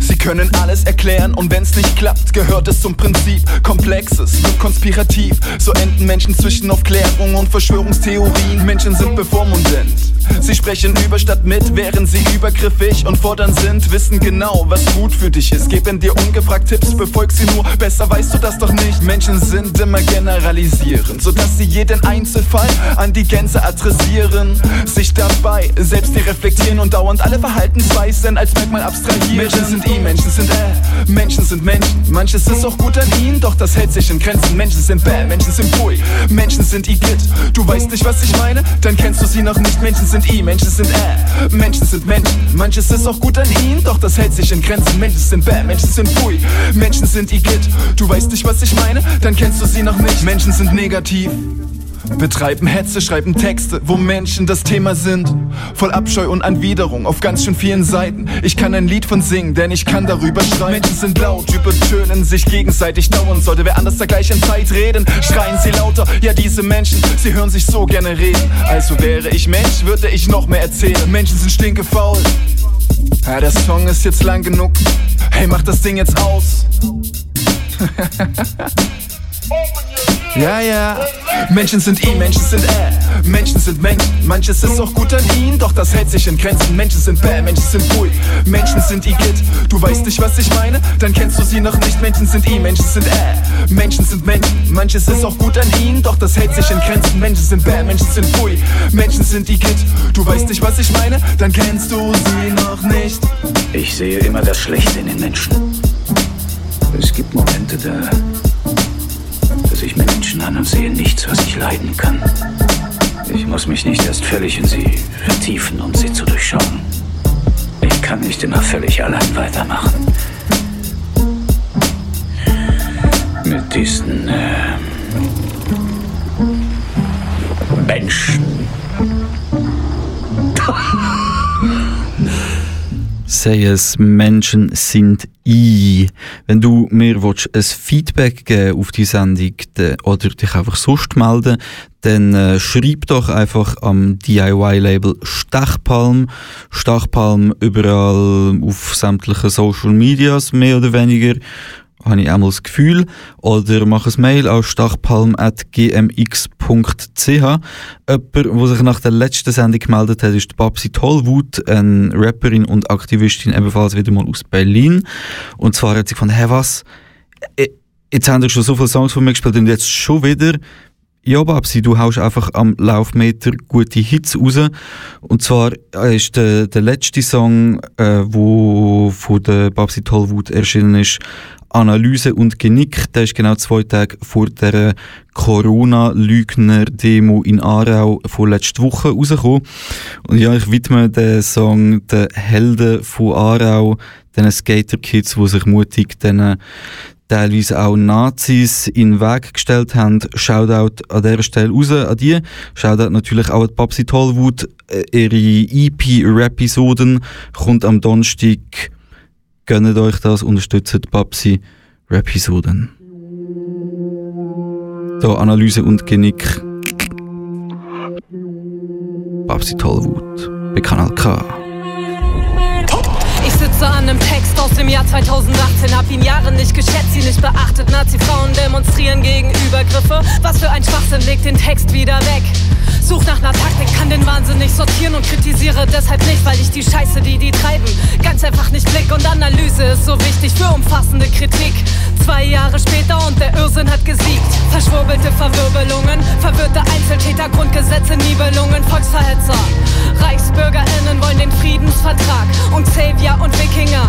Sie können alles erklären und wenn's nicht klappt, gehört es zum Prinzip. Komplexes wird konspirativ. So enden Menschen zwischen Aufklärung und Verschwörungstheorien. Menschen sind bevormundend. Sie sprechen über statt mit, während sie übergriffig und fordernd sind. Wissen genau, was gut für dich ist. Geben dir ungefragt Tipps, befolg sie nur. Besser weißt du das doch nicht. Menschen sind immer generalisierend, sodass sie jeden Einzelfall an die Gänze adressieren. Sich dabei selbst reflektieren und dauernd alle Verhaltensweisen als Merkmal abstrahieren. Menschen sind I, Menschen sind Ä, Menschen sind Menschen. Manches ist auch gut an ihnen, doch das hält sich in Grenzen. Menschen sind Bäh, Menschen sind Pui, Menschen sind Igitt. Du weißt nicht, was ich meine? Dann kennst du sie noch nicht. Menschen sind I, Menschen sind Ä, Menschen sind Menschen. Manches ist auch gut an ihnen, doch das hält sich in Grenzen. Menschen sind Bäh, Menschen sind Pui, Menschen sind Igitt. Du weißt nicht, was ich meine? Dann kennst du sie noch nicht. Menschen sind negativ. Betreiben Hetze, schreiben Texte, wo Menschen das Thema sind. Voll Abscheu und Anwiderung auf ganz schön vielen Seiten. Ich kann ein Lied von singen, denn ich kann darüber schreiben. Menschen sind laut, übertönen sich gegenseitig dauernd. Sollte wer anders der gleichen Zeit reden, schreien sie lauter. Ja, diese Menschen, sie hören sich so gerne reden. Also wäre ich Mensch, würde ich noch mehr erzählen. Menschen sind stinkefaul. Ja, der Song ist jetzt lang genug. Hey, mach das Ding jetzt aus. *laughs* Ja, ja. Menschen sind I, Menschen sind Ä. Menschen sind Menschen. Manches ist auch gut an ihnen, doch das hält sich in Grenzen. Menschen sind Bäh, Menschen sind Pui. Menschen sind Igitt. Du weißt nicht, was ich meine? Dann kennst du sie noch nicht. Menschen sind I, Menschen sind Ä. Menschen sind Menschen. Manches ist auch gut an ihnen, doch das hält sich in Grenzen. Menschen sind Bäh, Menschen sind Pui. Menschen sind Igitt. Du weißt nicht, was ich meine? Dann kennst du sie noch nicht. Ich sehe immer das Schlechte in den Menschen. Es gibt Momente, da, sehe ich mir Menschen an und sehe nichts, was ich leiden kann. Ich muss mich nicht erst völlig in sie vertiefen, um sie zu durchschauen. Ich kann nicht immer völlig allein weitermachen. Mit diesen äh, Menschen. *laughs* Sei es Menschen sind I. Wenn du mir willst, ein Feedback geben auf die Sendung de, oder dich einfach sonst melden, dann äh, schreib doch einfach am DIY-Label Stechpalm. Stechpalm überall auf sämtlichen Social Medias, mehr oder weniger habe ich einmal das Gefühl. Oder mach ein Mail an stachpalm.gmx.ch. Jemand, der sich nach der letzten Sendung gemeldet hat, ist Babsi Tollwut, eine Rapperin und Aktivistin, ebenfalls wieder mal aus Berlin. Und zwar hat sie gefunden, hä, was? Jetzt haben wir schon so viele Songs von mir gespielt und jetzt schon wieder. Ja, Babsi, du haust einfach am Laufmeter gute Hits raus. Und zwar ist der, der letzte Song, äh, von der Babsi Tollwut erschienen ist, Analyse und Genick. Der ist genau zwei Tage vor der Corona-Lügner-Demo in Aarau von letzter Woche rausgekommen. Und ja, ich widme den Song den Helden von Aarau, den Skater-Kids, die sich mutig den teilweise auch Nazis in den Weg gestellt haben. Shoutout an dieser Stelle raus an die. Shoutout natürlich auch an Babsi Tollwut. Äh, Ihre EP-Rapisoden kommt am Donnerstag. Gönnt euch das, unterstützt Babsi Rapisoden. Da Analyse und Genick. Babsi Tollwut bei Kanal K. Sitze an einem Text aus dem Jahr 2018, hab ihn Jahre nicht geschätzt, sie nicht beachtet. Nazi-Frauen demonstrieren gegen Übergriffe. Was für ein Schwachsinn, legt den Text wieder weg. Such nach ner Taktik, kann den Wahnsinn nicht sortieren und kritisiere deshalb nicht, weil ich die Scheiße, die die treiben, ganz einfach nicht blick. Und Analyse ist so wichtig für umfassende Kritik. Zwei Jahre später und der Irrsinn hat gesiegt. Verwirbelungen, verwirrte Einzeltäter, Grundgesetze, Nibelungen, Volksverhetzer. ReichsbürgerInnen wollen den Friedensvertrag und Xavier und Wikinger.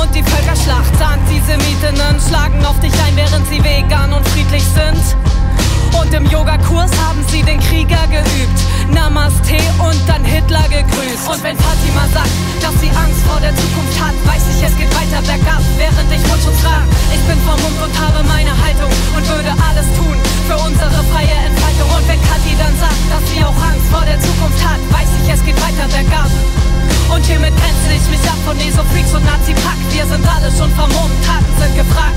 Und die Völkerschlacht, Antisemitinnen schlagen auf dich ein, während sie vegan und friedlich sind. Und im Yogakurs haben sie den Krieger geübt. Namaste und dann Hitler gegrüßt. Und wenn Fatima sagt, dass sie Angst vor der Zukunft hat, weiß ich, es geht weiter bergab, während ich Mundschutz trage. Ich bin vermummt und habe meine Haltung und würde alles tun für unsere freie Entfaltung. Und wenn Kathi dann sagt, dass sie auch Angst vor der Zukunft hat, weiß ich, es geht weiter bergab. Und hiermit grenze ich mich ab von Esofreaks und Nazi-Pack. Wir sind alle schon vermummt, Taten sind gefragt.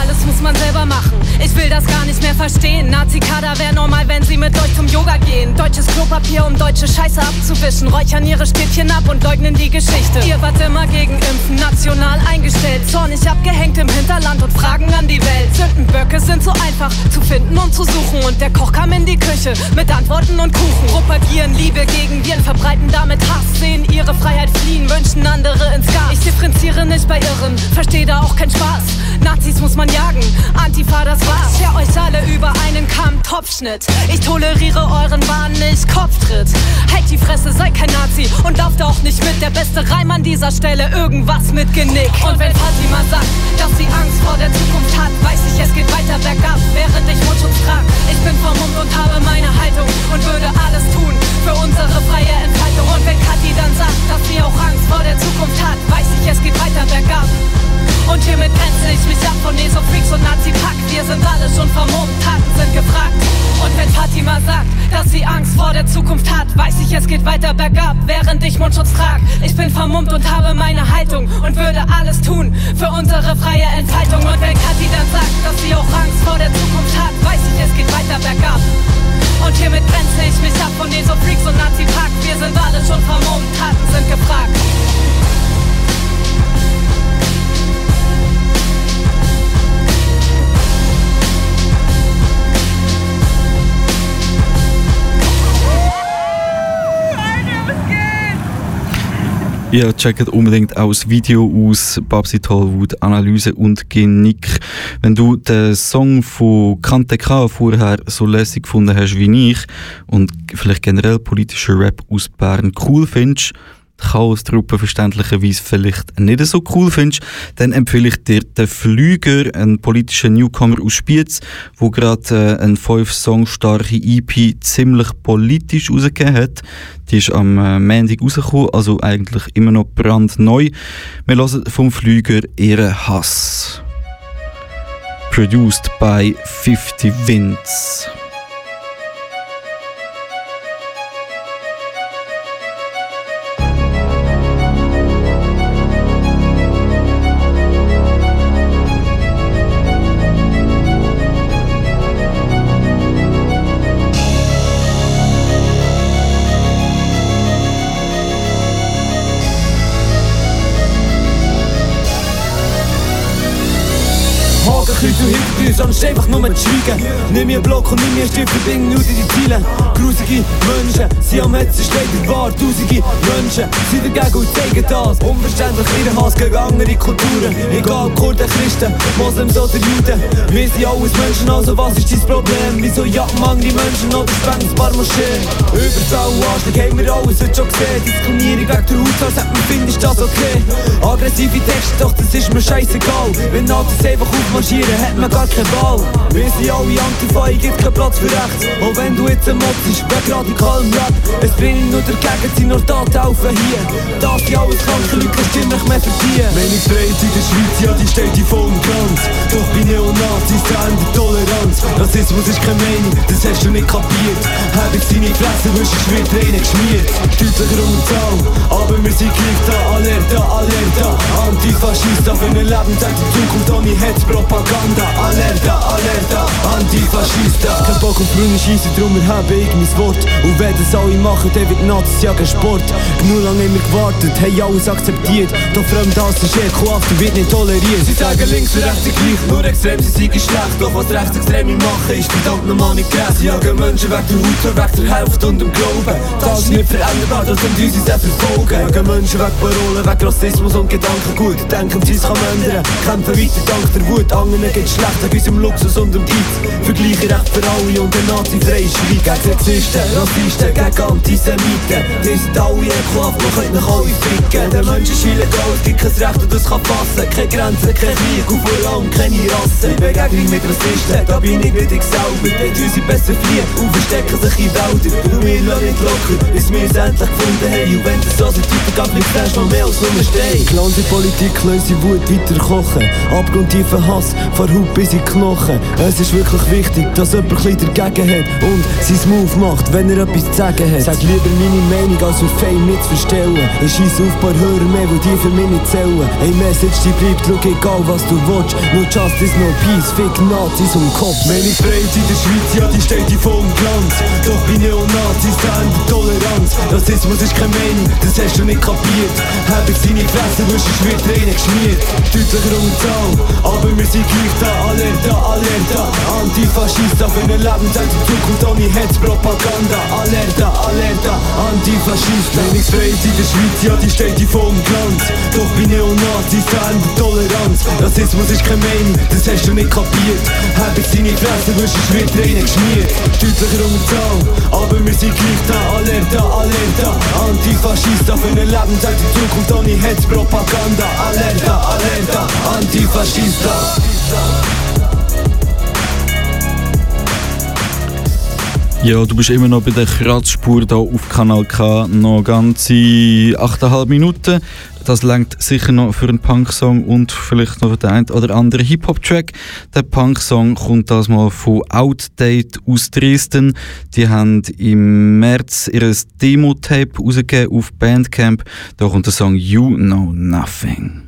Alles muss man selber machen. Ich will das gar nicht mehr verstehen. Nazi-Kader wäre normal, wenn sie mit euch zum Yoga gehen. Deutsches Klopapier, um deutsche Scheiße abzuwischen. Räuchern ihre Stäbchen ab und leugnen die Geschichte. Ihr wart immer gegen Impfen, national eingestellt. Zornig abgehängt im Hinterland und Fragen an die Welt. Sündenböcke sind so einfach zu finden und zu suchen. Und der Koch kam in die Küche mit Antworten und Kuchen. Propagieren Liebe gegen Viren, verbreiten damit Hass. Sehen ihre Freiheit fliehen, wünschen andere ins Gas. Ich differenziere nicht bei Irren, verstehe da auch keinen Spaß. Nazis muss man jagen, Antifa das war's. Scher euch alle über einen Kamm, Topfschnitt. Ich toleriere euren Wahn nicht, Kopftritt. Halt die Fresse, sei kein Nazi und lauft auch nicht mit. Der beste Reim an dieser Stelle, irgendwas mit Genick. Und wenn Fatima sagt, dass sie Angst vor der Zukunft hat, weiß ich, es geht weiter bergab, während ich Mundschutz trage. Ich bin vermummt und habe meine Haltung und würde alles tun für unsere freie Entfaltung. Und wenn Kathi dann sagt, dass sie auch Angst vor der Zukunft hat, weiß ich, es geht weiter bergab. Und hiermit grenze ich mich ab von Esofreaks und Nazi-Pack. Wir sind alle schon vermummt, Taten sind gefragt. Und wenn Fatima sagt, dass sie Angst vor der Zukunft hat, weiß ich, es geht weiter bergab, während ich Mundschutz trag. Ich bin vermummt und habe meine Haltung und würde alles tun für unsere freie Entfaltung. Und wenn Kathi dann sagt, dass sie auch Angst vor der Zukunft hat, weiß ich, es geht weiter bergab. Und hiermit grenze ich mich ab von Esofreaks und Nazi-Pack. Wir sind alle schon vermummt, Taten sind gefragt. Ja, checkt unbedingt auch das Video aus Babsi Tollwood, Analyse und Genick. Wenn du den Song von Kante K vorher so lässig gefunden hast wie ich und vielleicht generell politischer Rap aus Bern cool findest, Chaos-Truppe verständlicherweise vielleicht nicht so cool findest, dann empfehle ich dir den Flüger, einen politischen Newcomer aus Spiez, wo gerade äh, eine 5 Song starke EP ziemlich politisch rausgegeben hat. Die ist am äh, Montag rausgekommen, also eigentlich immer noch brandneu. Wir hören vom Flüger ihren Hass. Produced by 50 Winds. Und hinter uns, sonst einfach nur zu schweigen. Nimm mir Block und nimm mir einen Stift, verbring nur die Ziele. Grusige Menschen, sie am Hetzen steht in Wahr. Tausende Menschen sind dagegen und zeigen das. Unverständlich ihren Hass gegen andere Kulturen. Egal, Kurden, Christen, Moslems oder Juden. Wir sind alles Menschen, also was ist dein Problem? Wieso jagen man die Menschen oder sprengen ein paar Moscheen? Überzahl und Anschlag haben wir alles heute schon gesehen. Diskriminierung wegen der Hautfarbe, sagt man, findest das okay? Aggressive Texte, doch das ist mir scheißegal. Wenn Nazis einfach aufmarschieren, hat man gar keine Wahl. Wir sind alle Antifa, gibt keinen Platz für rechts. Auch wenn du jetzt ein Motz bist, weg radikal im Rap. Es bringt nur dagegen, sind nur Taten auf hier. Das sind alles kranke Leute, die Stimme nicht mehr verdienen. Meinungsfreiheit in der Schweiz, ja, die steht hier voll und ganz. Doch bei Neonazis die Toleranz. Rassismus ist keine Meinung, das hast du nicht kapiert. Hab ich seine Fresse, wischst wird rein geschmiert. Deutlicher Unterzahl, aber wir sind gleich da. Alerta, Alerta, Antifaschista für ein Leben, sagt die Zukunft ohne Hetzpropaganda. Propaganda Alerta, Alerta, Antifaschista Kein Bock auf grüne Scheisse, drum erhebe ich mein Wort. Und wenn das alle machen, dann wird Nazis jagen Sport. Genug lange immer gewartet, haben alles akzeptiert. Doch Fremdhass ist ekelhaft und wird nicht toleriert. Sie sagen links und rechts gleich, nur extrem sie sind schlecht Doch was Rechtsextreme machen, ist verdammt nochmal nicht gerecht Sie jagen Menschen weg der Haut, weg der Hälfte und dem Glauben. Das ist nicht veränderbar, das sind uns sehr verfolgen. Jagen Menschen weg Parolen, weg Rassismus und Gedankengut Denken, sie es kann ändern, kämpfen weiter dank der Wut Anderen geht's schlecht, wegen unserem Luxus und dem Geiz Vergleiche recht für alle und eine nazi-freie Schweiz Gegen Sexisten, Rassisten, gegen Antisemiten. Die sind alle ekelhaft, man könnte nach alle ficken. Der Mensch ist illegal, es gibt kein Recht und das kann passen. Keine Grenzen, kein Krieg vor allem keine Rasse. Begegne mich mit Rassisten, da bin ich nicht ich selber. Die unsere besser fliehen und verstecken sich in Wälder Und wir lassen nicht locker, bis wir es endlich gefunden haben. Und wenn das so Zeiten geht, bleibt erst mal mehr als nur stehen Klante Politik löst die Wut weiter kochen. Abgrundtiefer Hass, von Haut bis in die Knochen. Es ist wirklich wichtig, dass jemand ein dagegen hat Und sein Move macht, wenn er etwas zu sagen hat. Sag lieber meine Meinung, als für Fame nicht zu verstellen Ich scheiss auf paar Hörer mehr, weil die für mich nicht zählen. Ey, Message, die bleibt, schau egal was du willst. Nur Justice, no Peace, fick Nazis um Kopf. Meinungsfreiheit in der Schweiz, ja die steht in vollem Glanz. Doch bei Neonazis der Toleranz. Rassismus ist keine Meinung, das hast du nicht kapiert. Hab ich seine Fresse, wusch ist wird Tränen geschmiert. Deutlicher um die Zahl, aber wir sind gleich da Alerta, Alerta, Antifaschista Für eine Lebenszeit in Zukunft ohne Hetzpropaganda. Alerta, Alerta, Antifaschista. Meinungsfreiheit in der Schweiz, ja die steht in vollem Glanz. Doch bei Neonazis der Toleranz. Rassismus ist keine Meinung, das hast du nicht kapiert. Hab ich seine Fresse, wusch ist wird Tränen geschmiert. Deutlicher um die Zahl, aber wir sind gleich da. Alerta, Alerta, Antifaschista Für eine Lebenszeit in Zukunft ohne Hetzpropaganda. Alerta, Alerta, Antifaschista Ja, du bist immer noch bei der Kratzspur hier auf Kanal K. Noch ganze 8,5 Minuten. Das langt sicher noch für einen Punk-Song und vielleicht noch für den einen oder anderen Hip-Hop-Track. Der Punk-Song kommt das mal von Outdate aus Dresden. Die haben im März ihr Demo-Tape rausgegeben auf Bandcamp. Da kommt der Song You Know Nothing.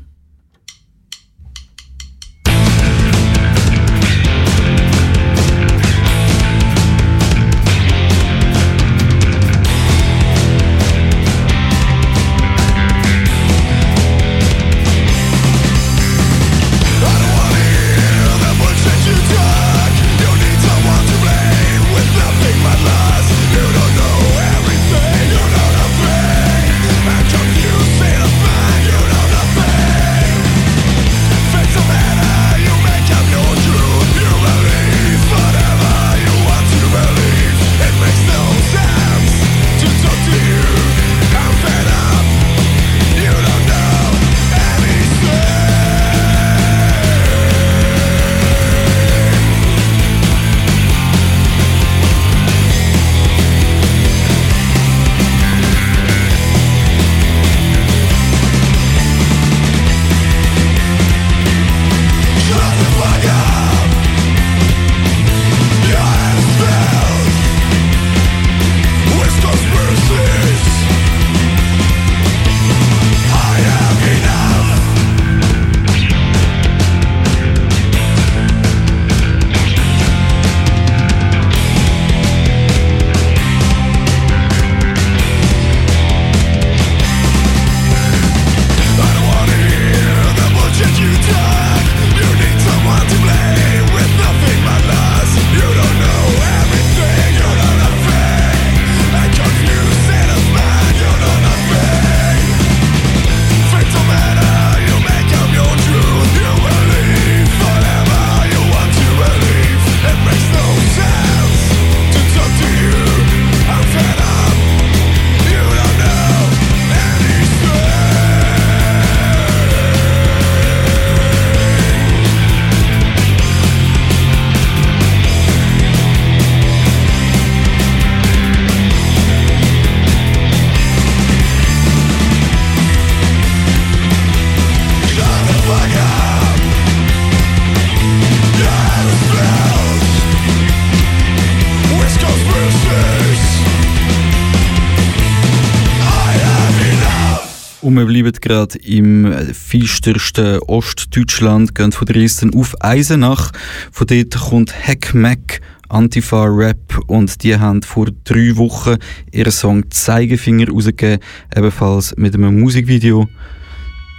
Und wir bleiben gerade im feistersten Ostdeutschland, gehen von Dresden auf Eisenach. Von dort kommt Hack Mac, Antifa Rap und die haben vor drei Wochen ihren Song Zeigefinger rausgegeben, ebenfalls mit einem Musikvideo.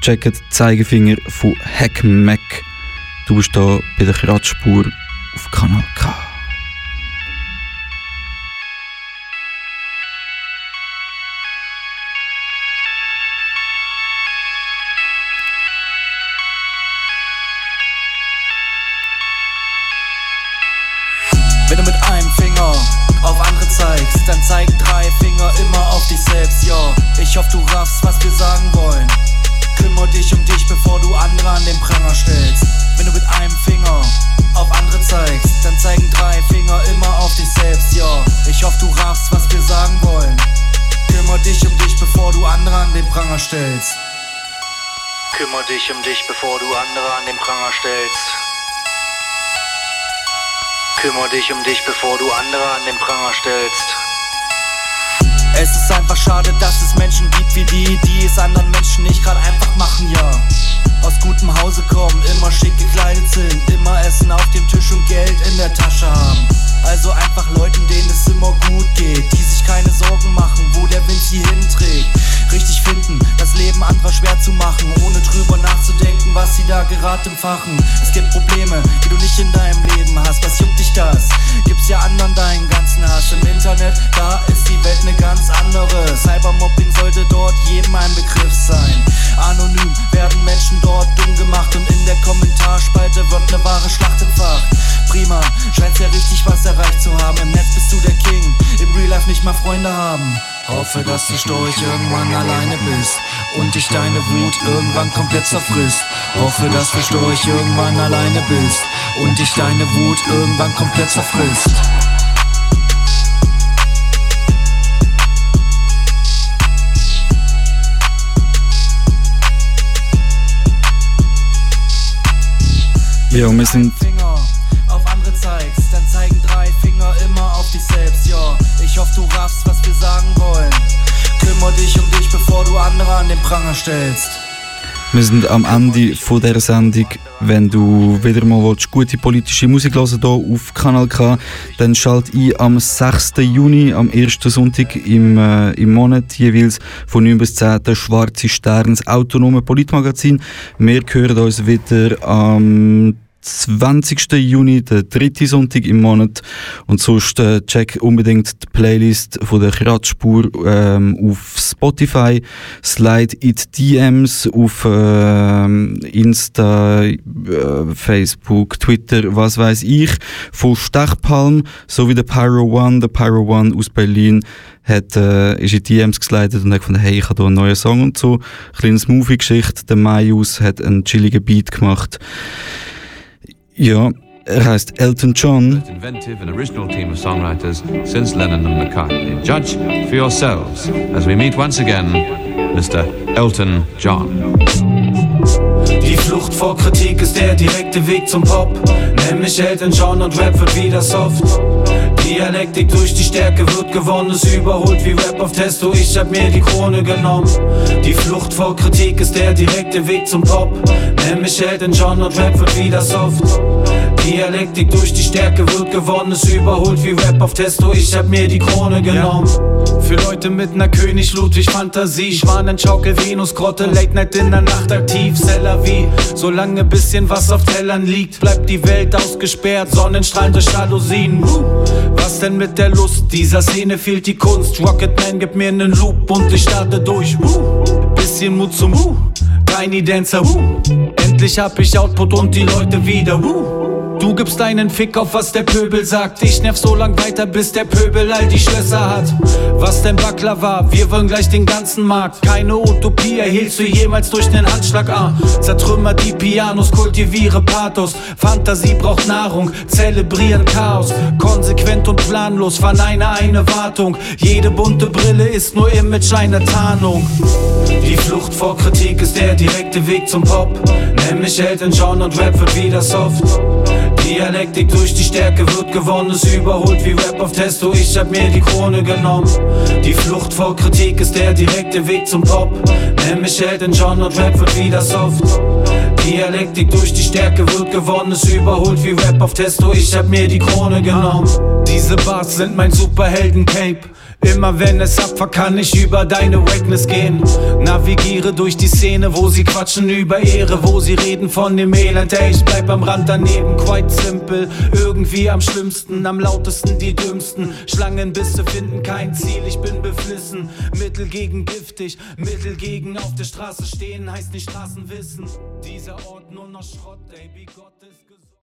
Checkt Zeigefinger von Hack Mac. Du bist da bei der Kratzspur auf Kanal K. hoffe, du raffst, was wir sagen wollen. Kümmer dich um dich, bevor du andere an den Pranger stellst. Wenn du mit einem Finger auf andere zeigst, dann zeigen drei Finger immer auf dich selbst, ja. Ich hoffe, du raffst, was wir sagen wollen. Kümmer dich um dich, bevor du andere an den Pranger stellst. Kümmer dich um dich, bevor du andere an den Pranger stellst. Kümmer dich um dich, bevor du andere an den Pranger stellst. Es ist einfach schade, dass es Menschen gibt wie die, die es anderen Menschen nicht gerade einfach machen, ja. Aus gutem Hause kommen, immer schick gekleidet sind, immer Essen auf dem Tisch und Geld in der Tasche haben. Also einfach Leuten, denen es immer gut geht, die sich keine Sorgen machen, wo der Wind sie hinträgt. Richtig finden, das Leben anderer schwer zu machen, ohne drüber nachzudenken, was sie da gerade empfachen. Es gibt Probleme, die du nicht in deinem Leben hast. Was juckt dich das? Gibt's ja anderen deinen ganzen Hass im Internet, da ist die Welt ne ganz andere. Cybermobbing sollte dort jedem ein Begriff sein. Anonym werden Menschen dort dumm gemacht und in der Kommentarspalte wird ne wahre Schlacht entfacht. Nicht mal Freunde haben. Hoffe, dass du Storch irgendwann alleine bist und dich deine Wut irgendwann komplett zerfrisst. Hoffe, dass du Storch irgendwann alleine bist und dich deine Wut irgendwann komplett zerfrisst. Und wir sind Kümmer dich um dich, bevor du andere an den Pranger stellst. Wir sind am Ende von dieser Sendung. Wenn du wieder mal willst, gute politische Musik hören hier auf Kanal K, dann schalt ein am 6. Juni, am ersten Sonntag im, äh, im Monat, jeweils von 9 bis 10. der Schwarze Stern, das autonome Politmagazin. Wir hören uns wieder am 20. Juni, der dritte Sonntag im Monat. Und sonst äh, check unbedingt die Playlist von der Kratzspur ähm, auf Spotify, slide in die DMs auf ähm, Insta, äh, Facebook, Twitter, was weiß ich, von Stechpalm, sowie der Pyro One, der Pyro One aus Berlin hat, äh, ist in die DMs geslidet und hat gefunden, hey, ich habe hier einen neuen Song und so. Kleines Movie-Geschichte. Der Maius hat einen chilligen Beat gemacht. Ja, er heißt Elton John. inventive and original team of songwriters since Lennon and McCartney. Judge for yourselves as we meet once again Mr. Elton John. Die Flucht vor Kritik ist der direkte Weg zum Pop. Nenn mich Elton John und Rap wird wieder soft. Dialektik durch die Stärke wird gewonnen, es überholt wie Rap auf Testo, ich hab mir die Krone genommen. Die Flucht vor Kritik ist der direkte Weg zum Pop. Nenn mich Elton John und Rap wird wieder soft. Dialektik durch die Stärke wird gewonnen, es überholt wie Rap auf Testo, ich hab mir die Krone genommen. Für Leute mit ner König Ludwig Fantasie, Schwanen, Schaukel, Venus, Grotte, Late Night in der Nacht aktiv, Seller wie. Solange bisschen was auf Tellern liegt, bleibt die Welt ausgesperrt, Sonnenstrahlen durch Jalousien. Was denn mit der Lust? Dieser Szene fehlt die Kunst. Rocketman gibt mir nen Loop und ich starte durch. Bisschen Mut zum. Tiny Dancer. Endlich hab ich Output und die Leute wieder. Du gibst einen Fick auf, was der Pöbel sagt. Ich nerv so lang weiter, bis der Pöbel all die Schlösser hat. Was denn Backler war, wir wollen gleich den ganzen Markt. Keine Utopie erhielst du jemals durch den Handschlag. Ah, zertrümmer die Pianos, kultiviere Pathos. Fantasie braucht Nahrung, zelebrieren Chaos. Konsequent und planlos, verneine eine Wartung. Jede bunte Brille ist nur Image eine Tarnung. Die Flucht vor Kritik ist der direkte Weg zum Pop. Nenn mich Elton John und Rap wird wieder soft. Dialektik durch die Stärke wird gewonnen, es überholt wie Rap auf Testo, ich hab mir die Krone genommen. Die Flucht vor Kritik ist der direkte Weg zum Pop. Nenn mich Elton John und Rap wird wieder soft. Dialektik durch die Stärke wird gewonnen, es überholt wie Rap auf Testo, ich hab mir die Krone genommen. Diese Bars sind mein Superhelden-Cape. Immer wenn es abfuckt, kann ich über deine Wackness gehen. Navigiere durch die Szene, wo sie quatschen über Ehre, wo sie reden von dem Elend. Ey, ich bleib am Rand daneben, quite simple. Irgendwie am schlimmsten, am lautesten die dümmsten. Schlangenbisse finden kein Ziel, ich bin beflissen. Mittel gegen giftig, Mittel gegen auf der Straße stehen, heißt nicht Straßenwissen. Dieser Ort nur noch Schrott, ey, wie Gott ist.